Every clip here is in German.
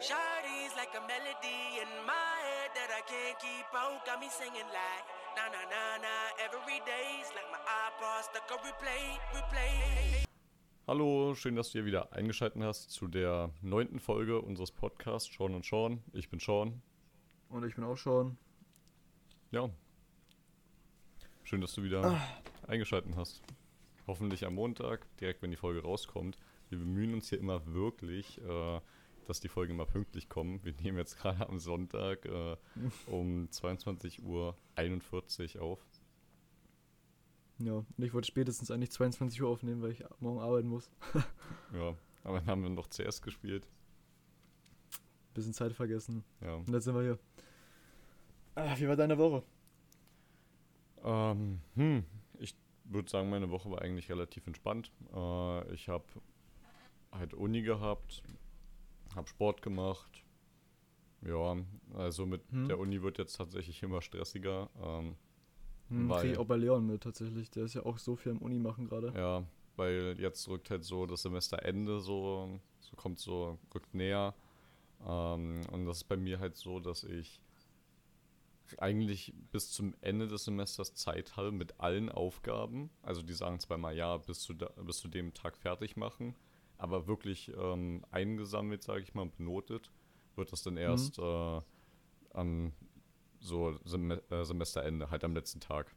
Shawty's like a melody in my head that I can't keep out. Got me singing like na na na na every day's like my iPod stuck on replay, replay. Hallo, schön, dass du hier wieder eingeschaltet hast zu der neunten Folge unseres Podcasts Sean und Sean. Ich bin Sean. Und ich bin auch Sean. Ja. Schön, dass du wieder eingeschaltet hast. Hoffentlich am Montag, direkt wenn die Folge rauskommt. Wir bemühen uns hier immer wirklich, äh, dass die Folgen immer pünktlich kommen. Wir nehmen jetzt gerade am Sonntag äh, um 22.41 Uhr auf. Ja, und ich wollte spätestens eigentlich 22 Uhr aufnehmen, weil ich morgen arbeiten muss. Ja, aber dann haben wir noch CS gespielt. Bisschen Zeit vergessen. Ja. Und jetzt sind wir hier. Ah, wie war deine Woche? Ähm, hm, ich würde sagen, meine Woche war eigentlich relativ entspannt. Äh, ich habe halt Uni gehabt, habe Sport gemacht. Ja, also mit Hm. der Uni wird jetzt tatsächlich immer stressiger. Ähm, Hm, Weil- krieg auch bei Leon mit tatsächlich. Der ist ja auch so viel am Uni machen gerade. ja, weil jetzt rückt halt so das Semesterende so, so kommt so, rückt näher. Ähm, und das ist bei mir halt so, dass ich eigentlich bis zum Ende des Semesters Zeit habe mit allen Aufgaben. Also die sagen zwar mal, ja, bis zu, da, bis zu dem Tag fertig machen, aber wirklich ähm, eingesammelt, sage ich mal, benotet, wird das dann erst äh, am so Sem äh, Semesterende, halt am letzten Tag.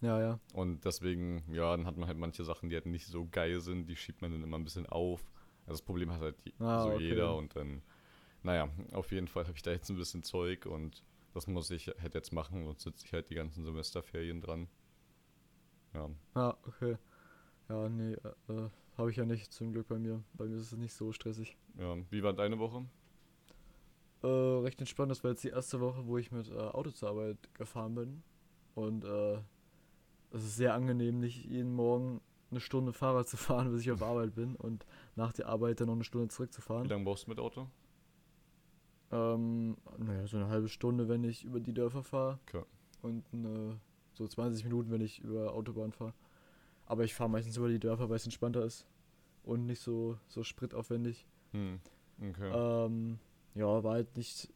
Ja, ja. Und deswegen, ja, dann hat man halt manche Sachen, die halt nicht so geil sind, die schiebt man dann immer ein bisschen auf. Also das Problem hat halt Ah, so okay. jeder und dann, naja, auf jeden Fall habe ich da jetzt ein bisschen Zeug und das muss ich halt jetzt machen und sitze ich halt die ganzen Semesterferien dran. Ja, Ah, okay. Ja, nee, äh, äh, habe ich ja nicht zum Glück bei mir. Bei mir ist es nicht so stressig. ja. Wie war deine Woche? Äh, recht entspannt. Das war jetzt die erste Woche, wo ich mit äh, Auto zur Arbeit gefahren bin. Und äh, es ist sehr angenehm, nicht jeden Morgen eine Stunde Fahrrad zu fahren, bis ich auf Arbeit bin und nach der Arbeit dann noch eine Stunde Wie zurückzufahren. lange brauchst du mit Auto? Ähm, naja, so eine halbe Stunde, wenn ich über die Dörfer fahre. Okay. Und eine, so 20 Minuten, wenn ich über Autobahn fahre. Aber ich fahre meistens über die Dörfer, weil es entspannter ist. Und nicht so, so spritaufwendig. Hm, okay. Ähm, ja, war halt nicht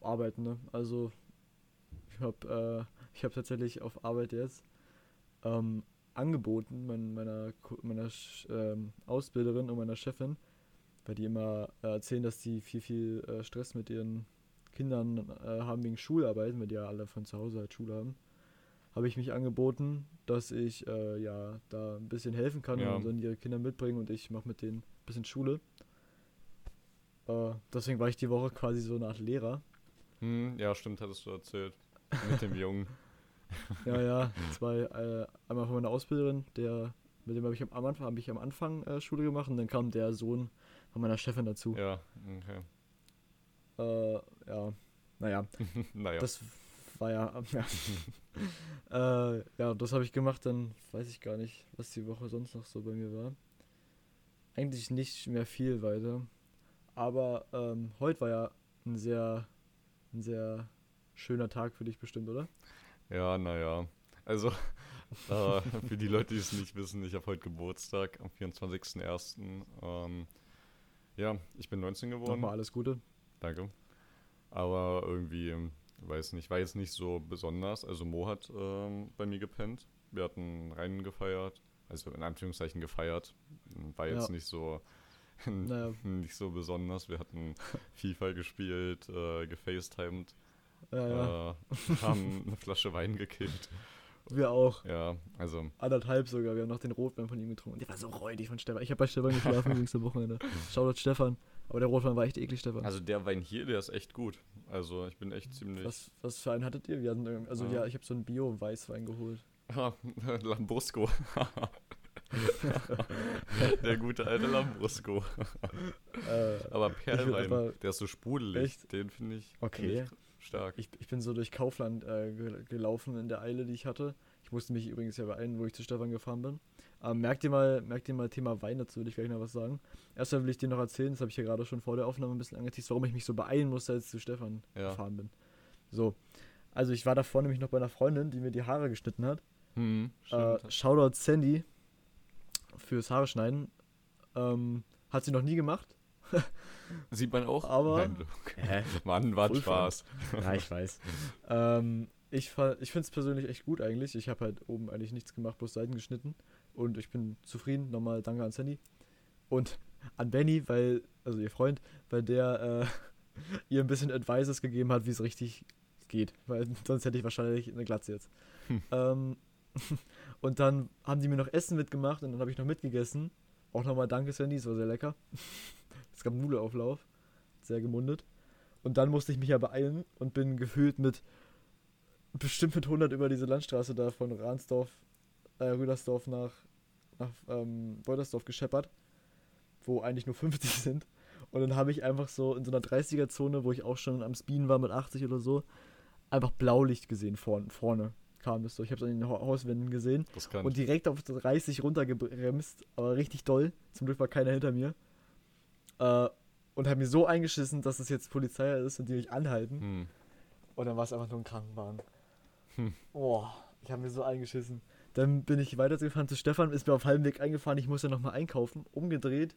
arbeiten, ne? Also ich habe äh, ich habe tatsächlich auf Arbeit jetzt ähm, angeboten mein, meiner meiner ähm, Ausbilderin und meiner Chefin, weil die immer äh, erzählen, dass die viel viel äh, Stress mit ihren Kindern äh, haben wegen Schularbeiten, weil die ja alle von zu Hause halt Schule haben. Habe ich mich angeboten, dass ich äh, ja da ein bisschen helfen kann Ja. und dann ihre Kinder mitbringen und ich mache mit denen ein bisschen Schule. Äh, deswegen war ich die Woche quasi so eine Art Lehrer. Hm, ja, stimmt, hattest du erzählt. Mit dem Jungen. Ja, ja. Zwei, äh, einmal von meiner Ausbilderin, der, mit dem habe ich am Anfang, hab ich am Anfang äh, Schule gemacht und dann kam der Sohn von meiner Chefin dazu. Ja, okay. Äh, ja, naja, naja. das war ja, ja. äh, ja, das habe ich gemacht, dann weiß ich gar nicht, was die Woche sonst noch so bei mir war. Eigentlich nicht mehr viel weiter. Aber ähm, heute war ja ein sehr, ein sehr schöner Tag für dich bestimmt, oder? Ja, naja. Also, äh, für die Leute, die es nicht wissen, ich habe heute Geburtstag am 24.01. Ähm, ja, ich bin 19 geworden. Nochmal alles Gute. Danke. Aber irgendwie, weiß nicht, war jetzt nicht so besonders. Also Mo hat ähm, bei mir gepennt. Wir hatten Rennen gefeiert. Also in Anführungszeichen gefeiert. War jetzt Ja. nicht so Naja. nicht so besonders. Wir hatten FIFA gespielt, äh, gefacetimed, Ja, ja. äh, haben eine Flasche Wein gekillt. Wir auch. Ja, also Anderthalb sogar. Wir haben noch den Rotwein von ihm getrunken. Der war so räudig von Stefan. Ich habe bei Stefan geschlafen übrigens am Wochenende. Shoutout Stefan. Aber der Rotwein war echt eklig, Stefan. Also der Wein hier, der ist echt gut. Also ich bin echt ziemlich. was, was für einen hattet ihr? Wir hatten, irgendwie- also Ja. ja, ich habe so einen Bio-Weißwein geholt. Ah, Lambrusco. der gute alte Lambrusco. Äh, Aber Perlwein, aber- der ist so sprudelig. Echt? Den finde ich, Okay. stark. ich, ich bin so durch Kaufland äh, ge- gelaufen in der Eile, die ich hatte. Ich musste mich übrigens ja beeilen, wo ich zu Stefan gefahren bin. Ähm, merkt ihr mal, merkt ihr mal Thema Wein, dazu will ich gleich noch was sagen. Erstmal will ich dir noch erzählen, das habe ich ja gerade schon vor der Aufnahme ein bisschen angeteased, warum ich mich so beeilen musste, als ich zu Stefan Ja. gefahren bin. So. Also ich war davor nämlich noch bei einer Freundin, die mir die Haare geschnitten hat. Hm, Äh. Shoutout Sandy fürs Haare schneiden. Ähm, hat sie noch nie gemacht. Sieht man auch? Aber- Nein? Mann, war Spaß. Ja, ich weiß. ähm, ich ich finde es persönlich echt gut eigentlich. Ich habe halt oben eigentlich nichts gemacht, bloß Seiten geschnitten. Und ich bin zufrieden. Nochmal danke an Sandy. Und an Benny, weil, also ihr Freund, weil der äh, ihr ein bisschen Advices gegeben hat, wie es richtig geht. Weil sonst hätte ich wahrscheinlich eine Glatze jetzt. Hm. Ähm, und dann haben die mir noch Essen mitgemacht und dann habe ich noch mitgegessen. Auch nochmal danke, Sandy, es war sehr lecker. es gab Nudelauflauf. Sehr gemundet. Und dann musste ich mich ja beeilen und bin gefühlt mit bestimmt mit 100 über diese Landstraße da von Ransdorf, äh, Rüdersdorf nach, nach ähm, Beutersdorf gescheppert, wo eigentlich nur 50 sind. Und dann habe ich einfach so in so einer 30er-Zone, wo ich auch schon am Speeden war mit 80 oder so, einfach Blaulicht gesehen vorn, vorne kam es so. Ich habe es an den Ha- Hauswänden gesehen und direkt auf 30 runtergebremst, aber richtig doll. Zum Glück war keiner hinter mir. Äh, und habe mir so eingeschissen, dass es jetzt Polizei ist und die mich anhalten. hm. Und dann war es einfach nur ein Krankenwagen. Hm. Boah, ich habe mir so eingeschissen. Dann bin ich weitergefahren zu Stefan, ist mir auf halbem Weg eingefahren, ich musste nochmal einkaufen, umgedreht.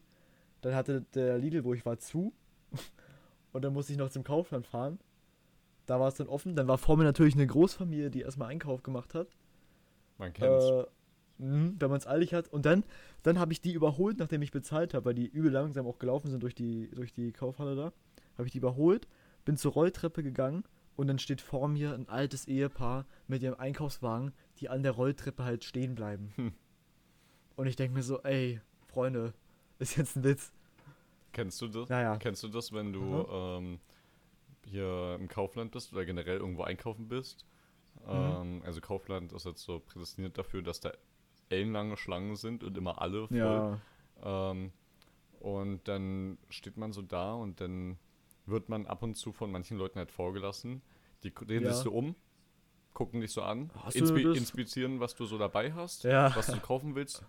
Dann hatte der Lidl, wo ich war, zu. Und dann musste ich noch zum Kaufland fahren. Da war es dann offen. Dann war vor mir natürlich eine Großfamilie, die erstmal Einkauf gemacht hat. Man kennt's. Äh, mh, wenn man es eilig hat. Und dann, dann habe ich die überholt, nachdem ich bezahlt habe, weil die übel langsam auch gelaufen sind durch die, durch die Kaufhalle da. Habe ich die überholt, bin zur Rolltreppe gegangen und dann steht vor mir ein altes Ehepaar mit ihrem Einkaufswagen, die an der Rolltreppe halt stehen bleiben. Hm. Und ich denke mir so, ey, Freunde, ist jetzt ein Witz. Kennst du das? Naja. Kennst du das, wenn du ähm, hier im Kaufland bist oder generell irgendwo einkaufen bist? Mhm. Ähm, also Kaufland ist jetzt so prädestiniert dafür, dass da ellenlange Schlangen sind und immer alle voll. Ja. Ähm, und dann steht man so da und dann wird man ab und zu von manchen Leuten halt vorgelassen. Die drehen Ja. sich so um, gucken dich so an, das? inspizieren, was du so dabei hast, Ja. was du kaufen willst.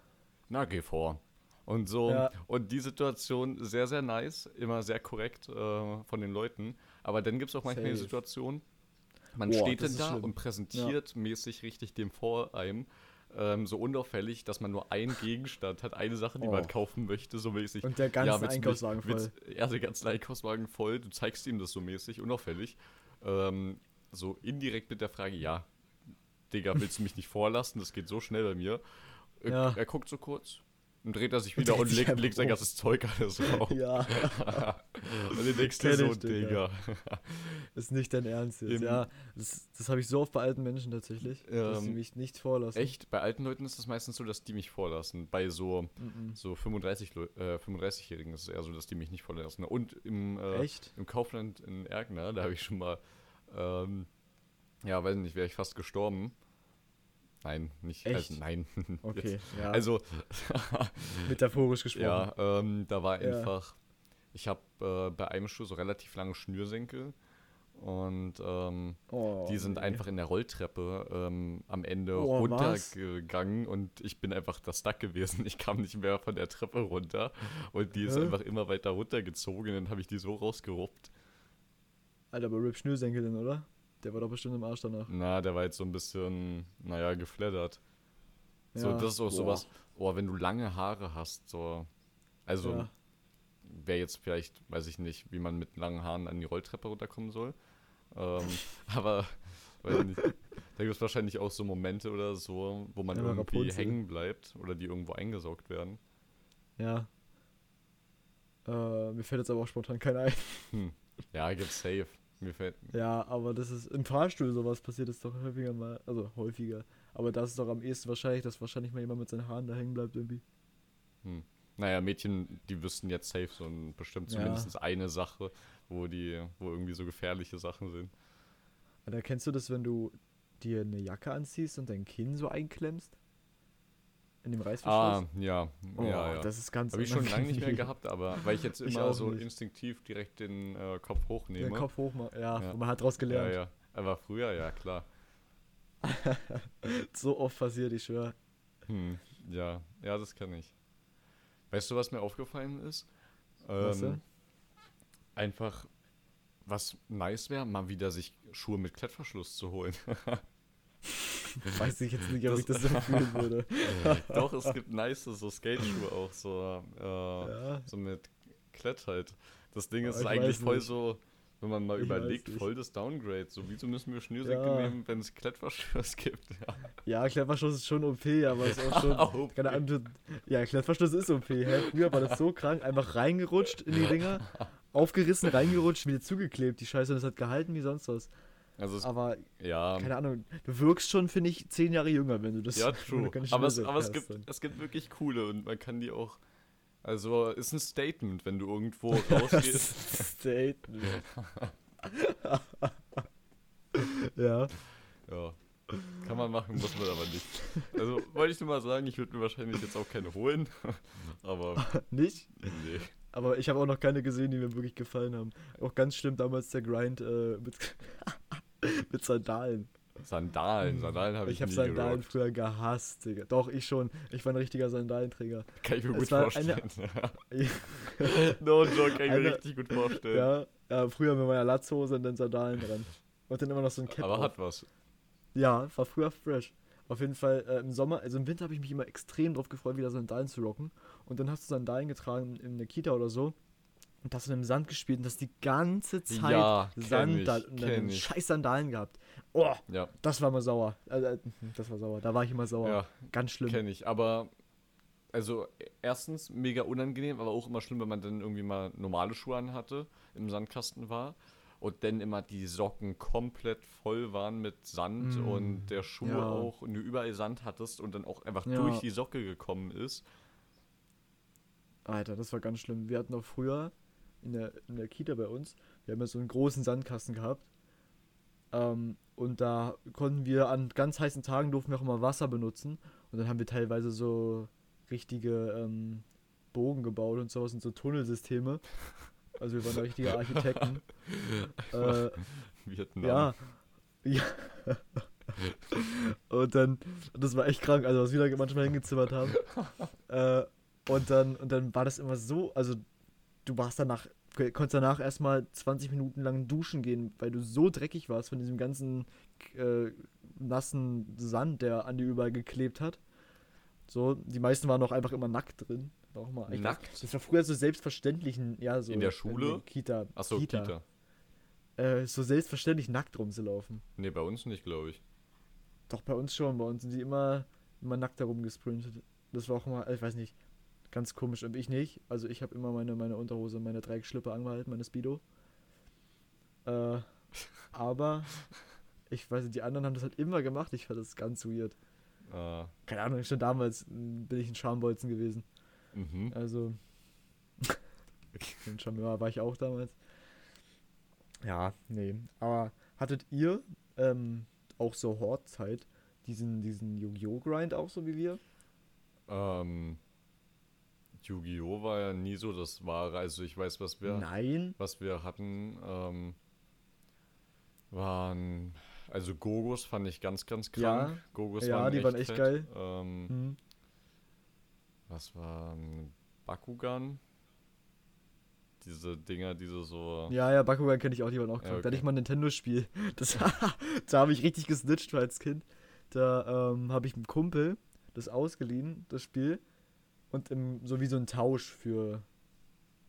Na, geh vor. Und so, Ja. und die Situation sehr, sehr nice, immer sehr korrekt äh, von den Leuten. Aber dann gibt es auch manchmal die Safe. Situation, man Boah, steht dann da schlimm. und präsentiert mäßig richtig dem vor einem ähm, so unauffällig, dass man nur einen Gegenstand hat, eine Sache, die Oh. man kaufen möchte, so mäßig. Und der ganze willst mich- Einkaufswagen voll. willst- Ja, der ganze Einkaufswagen voll. Du zeigst ihm das so mäßig, unauffällig. Ähm, so indirekt mit der Frage, ja, Digga, willst du mich nicht vorlassen? Das geht so schnell bei mir. Ja. Er guckt so kurz, dann dreht er sich Und wieder und sich legt, legt sein ganzes Zeug alles rauf. Ja, und du denkst Kenn so, Digga. Ist nicht dein Ernst jetzt. Im- Ja, das, das habe ich so oft bei alten Menschen tatsächlich, dass sie Ähm, mich nicht vorlassen. Echt? Bei alten Leuten ist es meistens so, dass die mich vorlassen. Bei so, Mhm. so 35 Leu- äh, 35-Jährigen ist es eher so, dass die mich nicht vorlassen. Und im, äh, im Kaufland in Erkner, da habe ich schon mal, ähm, ja, weiß nicht, wäre ich fast gestorben. Nein, nicht, Echt? also nein. Okay, ja. Also, metaphorisch gesprochen. ja, ähm, da war Ja. einfach, ich habe äh, bei einem Schuh so relativ lange Schnürsenkel und ähm, Oh, die sind nee. einfach in der Rolltreppe ähm, am Ende Oh, was? runtergegangen und ich bin einfach da stuck gewesen. Ich kam nicht mehr von der Treppe runter und die ist Hä? einfach immer weiter runtergezogen. Dann habe ich die so rausgeruppt. Alter, aber Rip Schnürsenkel denn, oder? Der war doch bestimmt im Arsch danach. Na, der war jetzt so ein bisschen, naja, geflattert. So, Ja. das ist auch Boah. sowas, oh, wenn du lange Haare hast, so. Also, Ja. wäre jetzt vielleicht, weiß ich nicht, wie man mit langen Haaren an die Rolltreppe runterkommen soll. Ähm, aber, weiß ich nicht. Da gibt es wahrscheinlich auch so Momente oder so, wo man Ja, irgendwie Rapunzel. hängen bleibt oder die irgendwo eingesaugt werden. Ja. Äh, mir fällt jetzt aber auch spontan keiner ein. Hm. Ja, gibt's safe. Mir fällt. Ja, aber das ist im Fahrstuhl sowas passiert ist doch häufiger mal. Also häufiger. Aber das ist doch am ehesten wahrscheinlich, dass wahrscheinlich mal jemand mit seinen Haaren da hängen bleibt irgendwie. Hm. Naja, Mädchen, die wüssten jetzt safe so ein, bestimmt Ja. zumindest eine Sache, wo die, wo irgendwie so gefährliche Sachen sind. Alter, kennst du das, wenn du dir eine Jacke anziehst und dein Kinn so einklemmst? In dem Ah, Reißverschluss? ja. oh, ja, ja. das ist ganz Habe ich schon lange nicht mehr gehabt, aber weil ich jetzt Ich immer auch so nicht. instinktiv direkt den äh, Kopf hochnehme. Den Kopf hoch, ja, Ja. man hat draus ja, gelernt. ja. Aber früher, ja, klar. So oft passiert, ich schwöre. Hm, ja, ja, das kann ich. Weißt du, was mir aufgefallen ist? Was Ähm, einfach, was nice wäre, mal wieder sich Schuhe mit Klettverschluss zu holen. Weiß ich jetzt nicht, ob das- ich das so fühlen würde. Doch, es gibt nice so Skate-Schuhe auch, so, äh, Ja. so mit Klett halt. Das Ding ist ich eigentlich voll nicht. so, wenn man mal Ich überlegt, voll das Downgrade. So, wieso müssen wir Schnürsenkel Ja. nehmen, wenn es Klettverschluss gibt? Ja. Ja, Klettverschluss ist schon OP, aber ist auch schon. OP. Keine Ahnung, ja, Klettverschluss ist OP. Hä? Früher war das so krank, einfach reingerutscht in die Dinger, aufgerissen, reingerutscht, wieder zugeklebt, die Scheiße, und es hat gehalten wie sonst was. Also, es, Aber, ja, keine Ahnung, du wirkst schon, finde ich, zehn Jahre jünger, wenn du das ja, true. Aber, es, aber es, gibt, dann. es gibt wirklich coole und man kann die auch. Also, ist ein Statement, wenn du irgendwo rausgehst. Statement. ja. Ja. Kann man machen, muss man aber nicht. Also, wollte ich nur mal sagen, ich würde mir wahrscheinlich jetzt auch keine holen. aber, Nicht? nee. Aber ich habe auch noch keine gesehen, die mir wirklich gefallen haben. Auch ganz schlimm damals der Grind äh, mit, mit Sandalen. Sandalen, Sandalen habe ich, Ich habe Sandalen gerockt. früher gehasst, Digga. Doch, ich schon. Ich war ein richtiger Sandalenträger. Kann ich mir Es gut vorstellen. eine- no joke, kann ich mir richtig gut vorstellen. ja, ja, früher mit meiner Latzhose und dann Sandalen dran. Und dann immer noch so ein Cap aber auf. hat was. Ja, war früher fresh. Auf jeden Fall äh, im Sommer, also im Winter habe ich mich immer extrem drauf gefreut, wieder Sandalen zu rocken. Und dann hast du Sandalen getragen in der Kita oder so. Und hast du im Sand gespielt und hast die ganze Zeit Ja, kenn Sand ich, da und dann kenn ich. scheiß Sandalen gehabt. Oh, Ja, das war mal sauer. Also, äh, das war sauer. Da war ich immer sauer. ja, Ganz schlimm. kenne ich. Aber, also, erstens mega unangenehm, aber auch immer schlimm, wenn man dann irgendwie mal normale Schuhe anhatte, im Sandkasten war. Und dann immer die Socken komplett voll waren mit Sand Mm, und der Schuh ja. auch und du überall Sand hattest und dann auch einfach Ja. durch die Socke gekommen ist. Alter, das war ganz schlimm. Wir hatten auch früher in der, in der Kita bei uns, wir haben ja so einen großen Sandkasten gehabt. Ähm, und da konnten wir an ganz heißen Tagen durften wir auch immer Wasser benutzen. Und dann haben wir teilweise so richtige ähm, Bogen gebaut und sowas und so Tunnelsysteme. Also wir waren da richtige Architekten. äh, Vietnam. ja. ja. und dann, das war echt krank, also was wir da manchmal hingezimmert haben. äh, und dann, und dann war das immer so, also du warst danach, konntest danach erstmal 20 Minuten lang duschen gehen, weil du so dreckig warst von diesem ganzen äh, nassen Sand, der an dir überall geklebt hat. So, die meisten waren auch einfach immer nackt drin. War auch mal Nackt? Das war früher so selbstverständlich, ja, so. In der Schule? Kita. Achso, Kita. Kita. Äh, so selbstverständlich nackt rumzulaufen. Nee, bei uns nicht, glaube ich. Doch, bei uns schon. Bei uns sind die immer, immer nackt herumgesprintet. Das war auch immer, ich weiß nicht, ganz komisch. Und ich nicht. Also ich habe immer meine, meine Unterhose, meine Dreieckschlippe angehalten, meine Speedo. Äh, aber ich weiß nicht, die anderen haben das halt immer gemacht. Ich fand das ganz weird. Äh, Keine Ahnung, schon damals mm, bin ich ein Schambolzen gewesen. mhm. Also, ein Charmeur war ich auch damals. Ja, nee. Aber hattet ihr ähm, auch so Hortzeit diesen, diesen Yu-Gi-Oh! Grind auch so wie wir? Ähm, Yu-Gi-Oh! war ja nie so das Wahre. Also ich weiß, was wir, Nein. was wir hatten, ähm, waren, also Gogos fand ich ganz, ganz krank. Ja. Gogos Ja, waren die echt waren echt fett. geil. Ähm, Hm. Was war Bakugan? Diese Dinger, diese so. Ja, ja, Bakugan kenne ich auch, die waren auch Ja, krank. Da hatte okay. ich mal ein Nintendo-Spiel. Das Da habe ich richtig gesnitcht als Kind. Da ähm, habe ich einem Kumpel das ausgeliehen, das Spiel. Und im, so wie so ein Tausch für,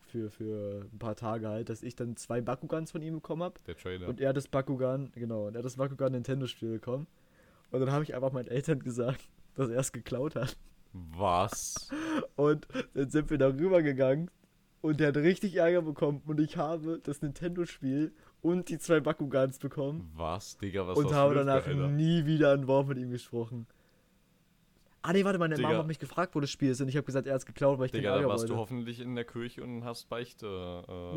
für, für ein paar Tage halt, dass ich dann zwei Bakugans von ihm bekommen habe. Der Trailer. Und er hat das Bakugan, genau, und er hat das Bakugan Nintendo-Spiel bekommen. Und dann habe ich einfach meinen Eltern gesagt, dass er es geklaut hat. Was? Und dann sind wir darüber gegangen und der hat richtig Ärger bekommen. Und ich habe das Nintendo-Spiel und die zwei Bakugans bekommen Was, Digga, was und habe danach Alter? nie wieder ein Wort mit ihm gesprochen. Ah nee, warte, meine Digga. Mama hat mich gefragt, wo das Spiel ist und ich habe gesagt, er hat es geklaut, weil ich Digga, da Ärger warst wollte. du hoffentlich in der Kirche und hast Beichte.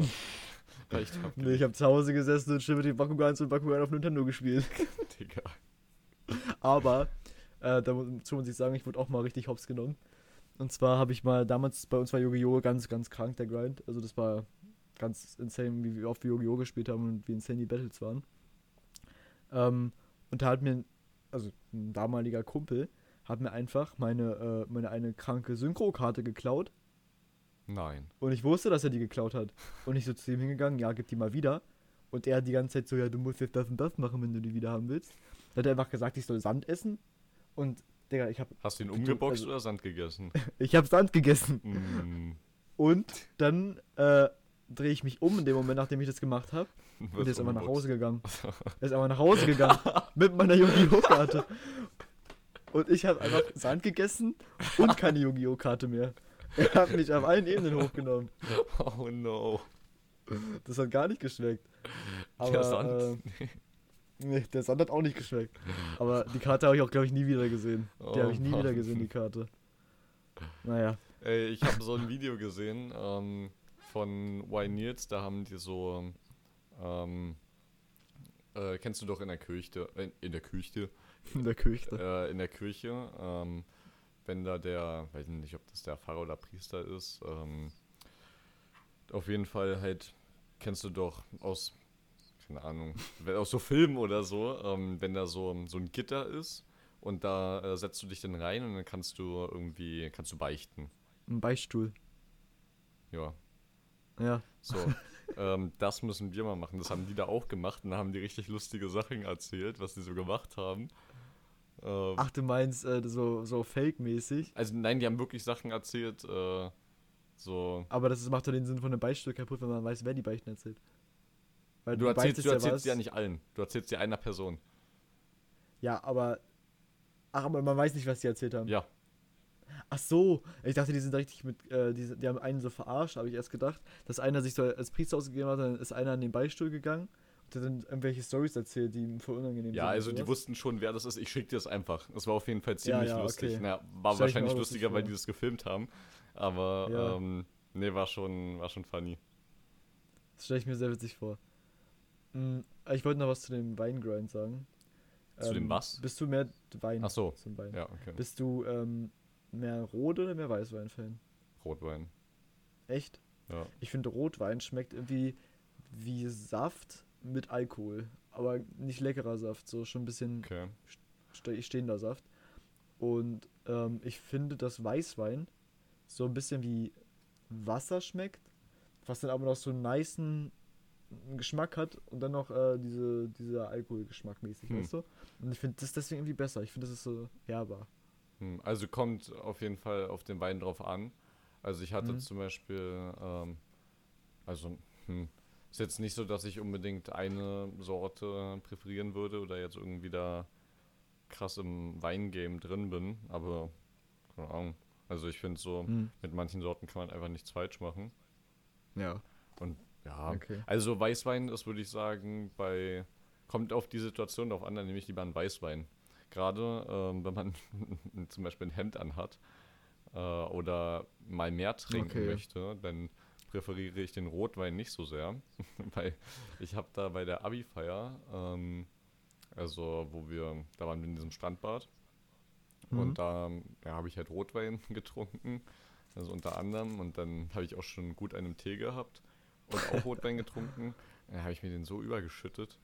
Äh, Beichte Nee, ich habe zu Hause gesessen und schön mit den Bakugans und Bakugan auf Nintendo gespielt. Digga. Aber äh, dazu muss ich sagen, ich wurde auch mal richtig hops genommen. Und zwar habe ich mal, damals bei uns war Yu-Gi-Oh! ganz, ganz krank, der Grind. Also das war ganz insane, wie wir oft wir Yu-Gi-Oh! gespielt haben und wie insane die Battles waren. Ähm, und da hat mir, also ein damaliger Kumpel, hat mir einfach meine, äh, meine eine kranke Synchro-Karte geklaut. Nein. Und ich wusste, dass er die geklaut hat. Und ich so zu ihm hingegangen, ja, gib die mal wieder. Und er hat die ganze Zeit so, ja, du musst jetzt das und das machen, wenn du die wieder haben willst. Dann hat er einfach gesagt, ich soll Sand essen. Und, Digga, ich hab, Hast du ihn umgeboxt also- oder Sand gegessen? ich hab Sand gegessen. mm, Und dann äh, drehe ich mich um in dem Moment, nachdem ich das gemacht habe. Und der ist einfach nach Hause gegangen. Er ist einfach nach Hause gegangen. mit meiner Yu-Gi-Oh! Karte. Und ich habe einfach Sand gegessen und keine Yu-Gi-Oh! Karte mehr. Er hat mich auf allen Ebenen hochgenommen. Oh no. Das hat gar nicht geschmeckt. Aber, der Sand. Äh, nee, der Sand hat auch nicht geschmeckt. Aber die Karte habe ich auch, glaube ich, nie wieder gesehen. Die Oh habe ich nie wieder Mann. gesehen, die Karte. Naja. Ey, ich habe so ein Video gesehen ähm, von Y Nils, da haben die so, ähm, äh, kennst du doch in der Kirche, in, in der Küche, In der Küche. äh, in der Kirche, ähm, wenn da der, weiß nicht, ob das der Pfarrer oder Priester ist, ähm, auf jeden Fall halt, kennst du doch aus, keine Ahnung, aus so Filmen oder so, ähm, wenn da so, so ein Gitter ist und da äh, setzt du dich dann rein und dann kannst du irgendwie, kannst du beichten. Ein Beichtstuhl. Ja, Ja. so. ähm, das müssen wir mal machen. Das haben die da auch gemacht und da haben die richtig lustige Sachen erzählt, was die so gemacht haben. Ähm, Ach, du meinst äh, so, so fake-mäßig? Also nein, die haben wirklich Sachen erzählt, äh, so. Aber das ist- macht doch den Sinn von einem Beichtstuhl kaputt, wenn man weiß, wer die Beichten erzählt. Weil Du erzählst, beichtest du erzählst was- ja nicht allen. Du erzählst ja einer Person. Ja, aber. Ach, aber man weiß nicht, was die erzählt haben. Ja. Ach so, ich dachte, die sind richtig mit, äh, die, die haben einen so verarscht, habe ich erst gedacht, dass einer sich so als Priester ausgegeben hat, dann ist einer an den Beistuhl gegangen hat dann irgendwelche Stories erzählt, die ihm voll unangenehm Ja, sind. also und die wussten schon, wer das ist. Ich schick dir das einfach. Es war auf jeden Fall ziemlich ja, lustig. okay. Na, war wahrscheinlich lustiger, weil die das gefilmt haben. Aber Ja. ähm, nee, war schon, war schon funny. Das stelle ich mir sehr witzig vor. Hm, ich wollte noch was zu dem Weingrind sagen. Ähm, Zu dem was? Bist du mehr Wein? Ach so. Zum Wein. Ja, okay. Bist du ähm, mehr Rot- oder mehr Weißwein-Fan? Rotwein. Echt? Ja. Ich finde Rotwein schmeckt irgendwie wie Saft mit Alkohol. Aber nicht leckerer Saft, so schon ein bisschen Okay. ste stehender Saft. Und ähm, ich finde, dass Weißwein so ein bisschen wie Wasser schmeckt, was dann aber noch so einen nicen Geschmack hat und dann noch äh, diese, dieser Alkoholgeschmack mäßig, Hm. weißt du? Und ich finde das deswegen irgendwie besser. Ich finde, das ist so herbar. Hm, Also kommt auf jeden Fall auf den Wein drauf an. Also ich hatte Mhm. zum Beispiel, ähm, also hm, ist jetzt nicht so, dass ich unbedingt eine Sorte präferieren würde oder jetzt irgendwie da krass im Weingame drin bin, aber keine Ahnung. Also ich finde so, mit manchen Sorten kann man einfach nichts falsch machen. Ja. Und ja, Okay. also Weißwein ist, würde ich sagen, bei kommt auf die Situation drauf an, dann nehme ich lieber einen Weißwein. Gerade ähm, wenn man zum Beispiel ein Hemd anhat äh, oder mal mehr trinken Okay. möchte, dann präferiere ich den Rotwein nicht so sehr, weil ich habe da bei der Abi-Feier, ähm, also wo wir, da waren wir in diesem Strandbad Mhm. und da ja, habe ich halt Rotwein getrunken, also unter anderem und dann habe ich auch schon gut einen Tee gehabt und auch Rotwein getrunken. Dann habe ich mir den so übergeschüttet.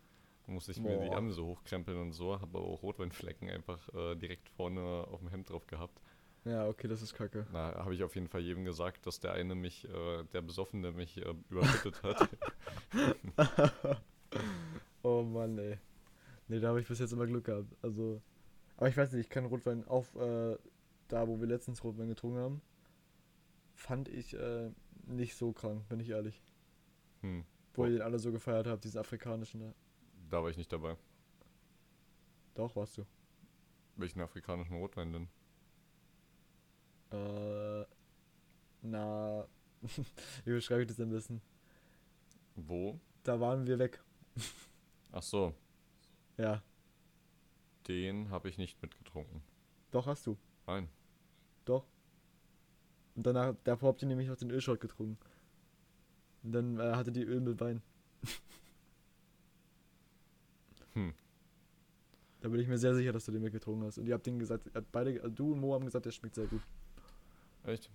Musste ich mir die Boah. Ärmel so hochkrempeln und so, habe aber auch Rotweinflecken einfach äh, direkt vorne auf dem Hemd drauf gehabt. Ja, okay, das ist kacke. Na, habe ich auf jeden Fall jedem gesagt, dass der eine mich, äh, der Besoffene mich äh, überschüttet hat. Oh Mann, ey. Nee, da habe ich bis jetzt immer Glück gehabt. Also, aber ich weiß nicht, ich kann Rotwein auf äh, da, wo wir letztens Rotwein getrunken haben, fand ich äh, nicht so krank, bin ich ehrlich. Hm, Wo ihr den alle so gefeiert habt, diesen afrikanischen da. da war ich nicht dabei. Doch, warst du. Welchen afrikanischen Rotwein denn? Äh, na, wie beschreibe ich das am besten? Wo? Da waren wir weg. Ach so, Ja, den habe ich nicht mitgetrunken. doch hast du. Nein. Doch. Und danach, davor habt ihr nämlich noch den Ölschrott getrunken. Und dann äh, hatte die Öl mit Wein. Hm. Da bin ich mir sehr sicher, dass du den mitgetrunken hast. Und ihr habt den gesagt, ihr habt beide, also du und Mo haben gesagt, der schmeckt sehr gut. Echt?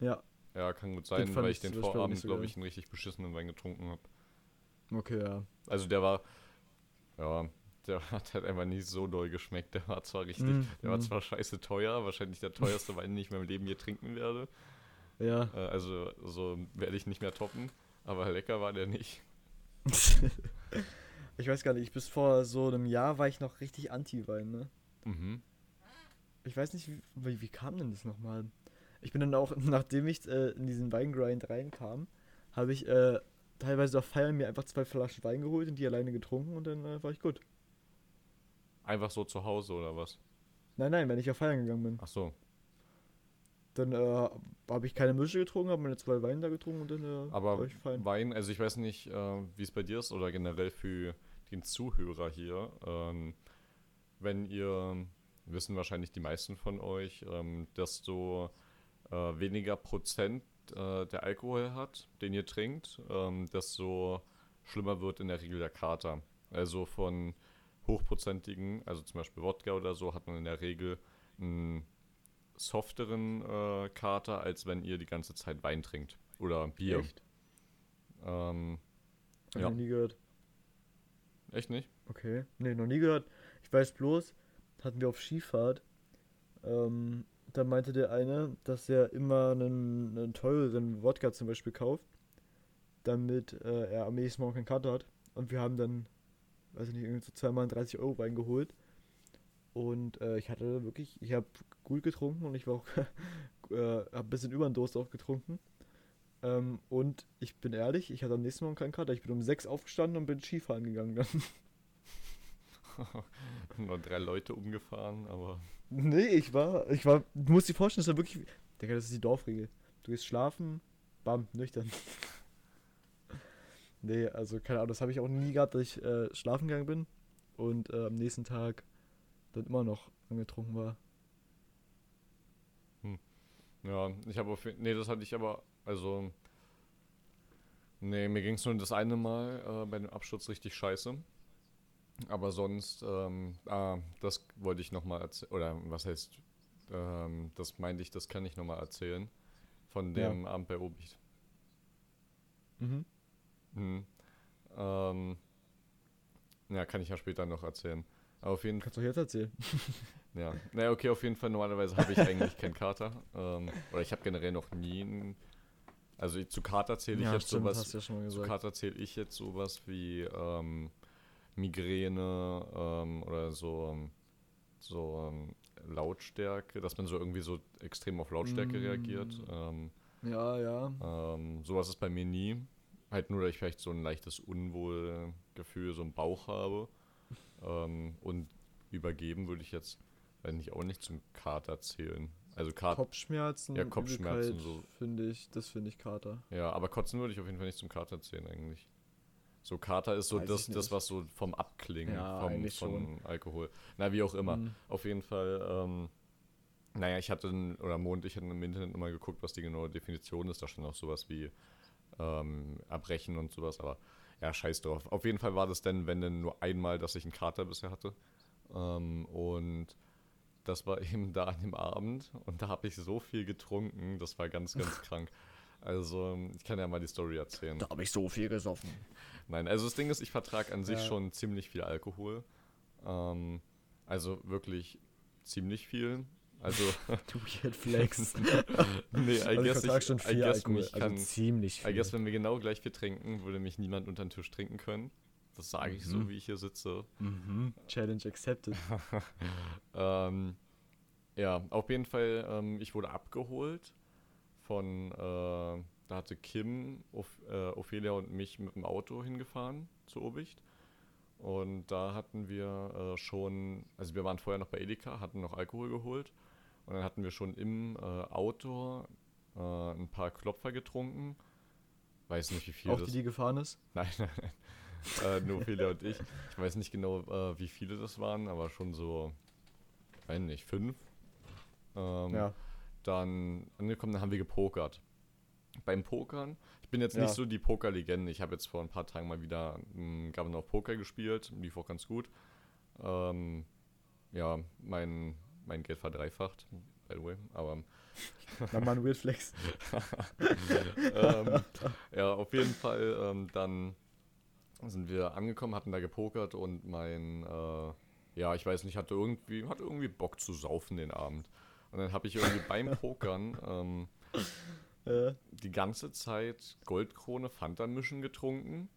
Ja. Ja, kann gut sein, weil ich ich den Vorabend, so glaube ich, einen richtig beschissenen Wein getrunken habe. Okay, ja. Also der war, ja, der hat halt einfach nicht so doll geschmeckt. Der war zwar richtig, Mm, der war mm. zwar scheiße teuer, wahrscheinlich der teuerste Wein, den ich in meinem Leben je trinken werde. Ja. Äh, also so werde ich nicht mehr toppen, aber lecker war der nicht. ich weiß gar nicht, bis vor so einem Jahr war ich noch richtig Anti-Wein, ne? Mhm. Ich weiß nicht, wie, wie kam denn das nochmal? Ich bin dann auch, nachdem ich äh, in diesen Weingrind reinkam, habe ich äh, teilweise auf Feiern mir einfach zwei Flaschen Wein geholt und die alleine getrunken und dann äh, war ich gut. Einfach so zu Hause oder was? Nein, nein, wenn ich auf Feiern gegangen bin. Ach so. Dann äh, habe ich keine Mische getrunken, habe meine zwei Weine da getrunken und dann äh, Aber war ich fein. Wein, also ich weiß nicht, äh, wie es bei dir ist oder generell für den Zuhörer hier. Ähm, wenn ihr, wissen wahrscheinlich die meisten von euch, ähm, desto äh, weniger Prozent äh, der Alkohol hat, den ihr trinkt, ähm, desto schlimmer wird in der Regel der Kater. Also von hochprozentigen, also zum Beispiel Wodka oder so, hat man in der Regel einen softeren äh, Kater, als wenn ihr die ganze Zeit Wein trinkt. Oder Bier. Echt? Ähm, Ja. noch nie gehört. echt nicht? Okay. Nee, noch nie gehört. Ich weiß bloß, hatten wir auf Skifahrt, ähm, da meinte der eine, dass er immer einen, einen teureren Wodka zum Beispiel kauft, damit äh, er am nächsten Morgen keinen Kater hat. Und wir haben dann, weiß ich nicht, irgendwie so zweimal einen 30 Euro Wein geholt. Und äh, ich hatte wirklich, ich habe gut getrunken und ich war auch, äh, hab ein bisschen über den Durst auch getrunken. Ähm, und ich bin ehrlich, ich hatte am nächsten Morgen keinen Kater. Ich bin um sechs aufgestanden und bin Skifahren gegangen dann. Nur drei Leute umgefahren, aber Nee, ich war, ich war, du musst dir vorstellen, das war wirklich, Digga, das ist die Dorfregel. Du gehst schlafen, bam, nüchtern. nee, also keine Ahnung, das habe ich auch nie gehabt, dass ich äh, schlafen gegangen bin und äh, am nächsten Tag dann immer noch angetrunken war. ja, ich habe auf Nee, das hatte ich aber, also. Nee, mir ging es nur das eine Mal äh, bei dem Absturz richtig scheiße. Aber sonst, ähm, ah, das wollte ich nochmal erzählen. Oder was heißt, ähm, das meinte ich, das kann ich nochmal erzählen. Von Ja. dem Abend bei Obicht. Mhm. Mhm. Ähm, ja, kann ich ja später noch erzählen. Aber auf jeden Fall. Kannst du jetzt erzählen? Ja, naja, okay, auf jeden Fall, normalerweise habe ich eigentlich keinen Kater. Ähm, oder ich habe generell noch nie einen. Also zu Kater zähle ich ja, jetzt stimmt, sowas. ja Zu. Kater zähle ich jetzt sowas wie ähm, Migräne ähm, oder so, ähm, so ähm, Lautstärke, dass man so irgendwie so extrem auf Lautstärke Mm. reagiert. Ähm, Ja, ja. ähm, sowas ist bei mir nie. Halt nur, dass ich vielleicht so ein leichtes Unwohlgefühl, so im Bauch habe. Ähm, und übergeben würde ich jetzt eigentlich auch nicht zum Kater zählen. Also Kater, Kopfschmerzen, ja, Kopfschmerzen, so. finde ich, das finde ich Kater. ja, aber Kotzen würde ich auf jeden Fall nicht zum Kater zählen eigentlich. So Kater ist so Weiß das, das, was so vom Abklingen Ja, vom, von Alkohol. Na, wie auch immer. Mhm. Auf jeden Fall, ähm, naja, ich hatte, oder Mond, ich hatte im Internet immer geguckt, was die genaue Definition ist. Da stand auch sowas wie ähm, Erbrechen und sowas, aber ja, scheiß drauf. Auf jeden Fall war das dann, wenn denn nur einmal, dass ich einen Kater bisher hatte. Ähm, und das war eben da an dem Abend und da habe ich so viel getrunken, das war ganz, ganz krank. Also, ich kann ja mal die Story erzählen. Da habe ich so viel gesoffen. Nein, also das Ding ist, ich vertrage an sich Ja. schon ziemlich viel Alkohol. Ähm, also wirklich ziemlich viel. Also, Du Weird Flex. nee, I also ich guess, ich, schon I viel guess Alkohol. mich kann, also ziemlich viel. I guess, wenn wir genau gleich viel trinken, würde mich niemand unter den Tisch trinken können. Das sage ich so, Mhm. wie ich hier sitze. mhm. Challenge accepted. Ähm, ja, auf jeden Fall, ähm, ich wurde abgeholt von, äh, da hatte Kim, Oph äh, Ophelia und mich mit dem Auto hingefahren zu Obicht. Und da hatten wir äh, schon, also wir waren vorher noch bei Edeka, hatten noch Alkohol geholt. Und dann hatten wir schon im äh, Auto äh, ein paar Klopfer getrunken. Weiß nicht, wie viel Auch das die, die gefahren ist. Nein, nein, nein. äh, nur Ophelia und ich. Ich weiß nicht genau, äh, wie viele das waren, aber schon so, weiß nicht, fünf. Ähm, Ja. Dann angekommen, dann haben wir gepokert. Beim Pokern, ich bin jetzt Ja. nicht so die Pokerlegende. Ich habe jetzt vor ein paar Tagen mal wieder m, Governor of Poker gespielt. Lief auch ganz gut. Ähm, ja, mein, mein Geld verdreifacht, by the way. Aber Dann mal ein Weird Flex. ähm, ja, auf jeden Fall, ähm, dann sind wir angekommen, hatten da gepokert und mein, äh, ja, ich weiß nicht, hatte irgendwie, hatte irgendwie Bock zu saufen den Abend. Und dann habe ich irgendwie beim Pokern ähm, Äh, die ganze Zeit Goldkrone Fanta mischen getrunken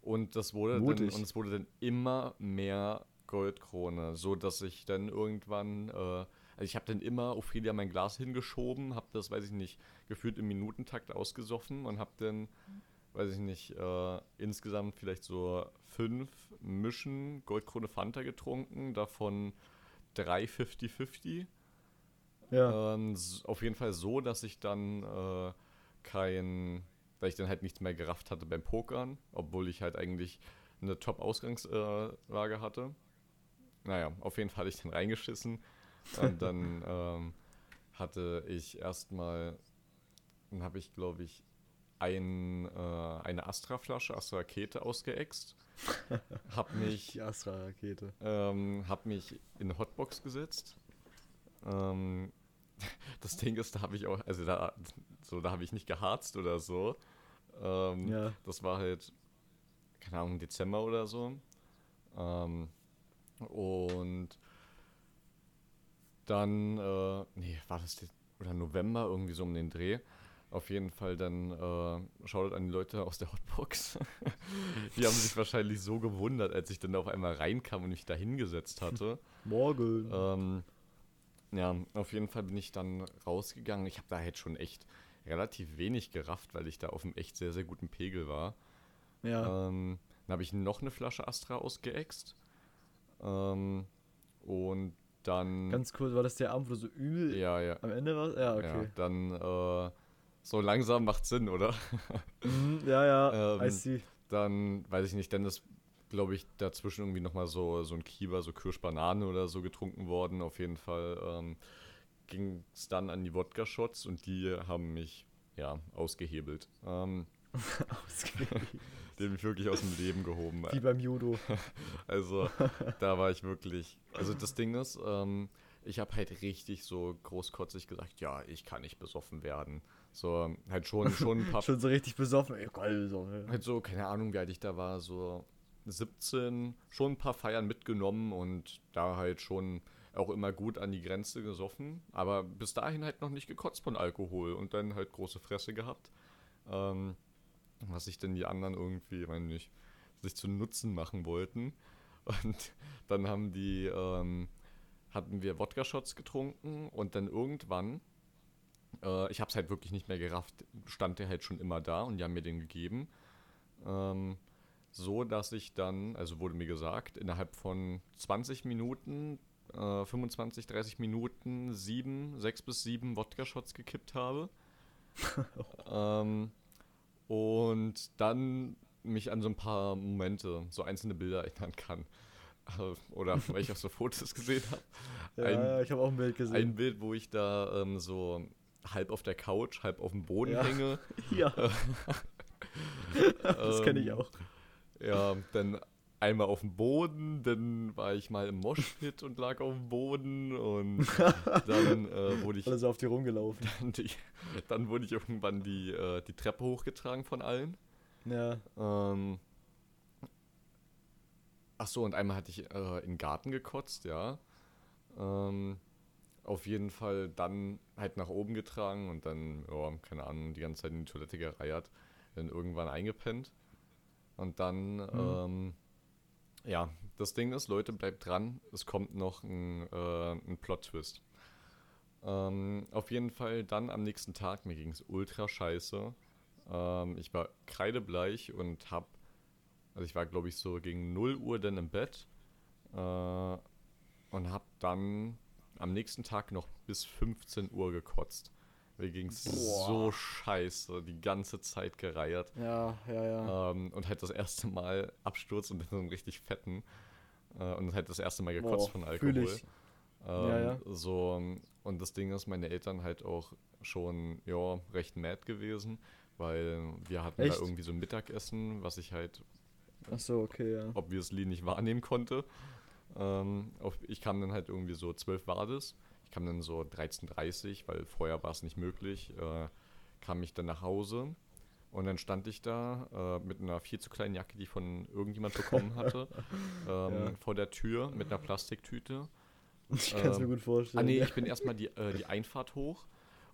und das wurde dann, Mutig. und es wurde dann immer mehr Goldkrone, so dass ich dann irgendwann äh, Also ich habe dann immer Ophelia mein Glas hingeschoben, habe das, weiß ich nicht, gefühlt im Minutentakt ausgesoffen und habe dann, weiß ich nicht, äh, insgesamt vielleicht so fünf Mischen Goldkrone Fanta getrunken, davon drei 50-50. Ja. Ähm, auf jeden Fall so, dass ich dann äh, kein, dass ich dann halt nichts mehr gerafft hatte beim Pokern, obwohl ich halt eigentlich eine Top-Ausgangslage hatte. Naja, auf jeden Fall hatte ich dann reingeschissen und dann ähm, hatte ich erstmal, dann habe ich glaube ich ein, äh, eine Astra-Flasche, Astra-Rakete ausgeext, hab mich Die Astra-Rakete. ähm, hab mich in eine Hotbox gesetzt. Ähm, das Ding ist, da habe ich auch, also da, so, da habe ich nicht geharzt oder so. Ähm, Ja. Das war halt, keine Ahnung, Dezember oder so. Ähm, und dann, äh, nee, war das De oder November, irgendwie so um den Dreh. Auf jeden Fall dann äh, schaut an die Leute aus der Hotbox. die haben sich wahrscheinlich so gewundert, als ich dann auf einmal reinkam und mich da hingesetzt hatte. Morgen. Ähm, ja, auf jeden Fall bin ich dann rausgegangen. Ich habe da halt schon echt relativ wenig gerafft, weil ich da auf einem echt sehr, sehr guten Pegel war. ja. Ähm, dann habe ich noch eine Flasche Astra ausgeext. Ähm, und dann. Ganz kurz, war das der Abend, wo du so übel ja, ja. am Ende warst? Ja, Ja, okay. dann äh, so langsam macht Sinn, oder? Mhm, ja, ja, Ähm, I see. Dann, weiß ich nicht, dann ist, glaube ich, dazwischen irgendwie nochmal so, so ein Kieber, so Kirschbanane oder so getrunken worden. Auf jeden Fall ähm, ging es dann an die Wodka-Shots und die haben mich, ja, ausgehebelt. Ähm, die haben mich wirklich aus dem Leben gehoben. Wie beim Judo. Also, da war ich wirklich. Also, das Ding ist, ähm, ich habe halt richtig so großkotzig gesagt, ja, ich kann nicht besoffen werden. So, halt schon, schon ein paar Schon so richtig besoffen. Ey, geil, so. halt so, keine Ahnung, wie alt ich da war, so 17, schon ein paar Feiern mitgenommen und da halt schon auch immer gut an die Grenze gesoffen, aber bis dahin halt noch nicht gekotzt von Alkohol und dann halt große Fresse gehabt. Ähm, was sich denn die anderen irgendwie, meine nicht, sich zu Nutzen machen wollten. Und dann haben die, ähm, hatten wir Wodka-Shots getrunken und dann irgendwann, äh, ich habe es halt wirklich nicht mehr gerafft, stand der halt schon immer da und die haben mir den gegeben. Ähm, so dass ich dann, also wurde mir gesagt, innerhalb von 20 Minuten, äh, 25, 30 Minuten sieben, sechs bis sieben Wodka-Shots gekippt habe. ähm, und dann mich an so ein paar Momente, so einzelne Bilder erinnern kann. Äh, Oder weil ich auch so Fotos gesehen habe. Ja, Ein- ja, ich habe auch ein Bild gesehen. Ein Bild, wo ich da ähm, so halb auf der Couch, halb auf dem Boden Ja. hänge. ja. das kenne ich Ähm, auch. Ja, dann einmal auf dem Boden, dann war ich mal im Moshpit und lag auf dem Boden und dann äh, wurde ich Alle so auf die rumgelaufen. dann, die, dann wurde ich irgendwann die, äh, die Treppe hochgetragen von allen. Ja. Ähm, ach so, und einmal hatte ich äh, in den Garten gekotzt, ja. Ähm, auf jeden Fall dann halt nach oben getragen und dann, ja, keine Ahnung, die ganze Zeit in die Toilette gereiert, dann irgendwann eingepennt. Und dann, ähm, ja, das Ding ist, Leute, bleibt dran, es kommt noch ein, äh, ein Plot-Twist. Ähm, auf jeden Fall dann am nächsten Tag, mir ging es ultra scheiße. Ähm, ich war kreidebleich und hab, also ich war glaube ich so gegen 0 Uhr dann im Bett äh, und hab dann am nächsten Tag noch bis 15 Uhr gekotzt. Mir ging es so scheiße, die ganze Zeit gereiert. Ja, ja, ja. Ähm, und halt das erste Mal Absturz und dann so einen richtig fetten. Äh, und halt das erste Mal gekotzt Boah, von Alkohol. ich. Ähm, Ja, ja. So, und das Ding ist, meine Eltern halt auch schon, ja, recht mad gewesen, weil wir hatten Echt? da irgendwie so ein Mittagessen, was ich halt Ach so, okay, ja. obviously nicht wahrnehmen konnte. Ähm, ich kam dann halt irgendwie so 12 war das. Ich kam dann so 13.30 weil vorher war es nicht möglich. Äh, kam ich dann nach Hause und dann stand ich da äh, mit einer viel zu kleinen Jacke, die ich von irgendjemand bekommen hatte, ähm, Ja. vor der Tür mit einer Plastiktüte. Ich kann es mir Ähm, gut vorstellen. Ah nee, ich bin erstmal die, äh, die Einfahrt hoch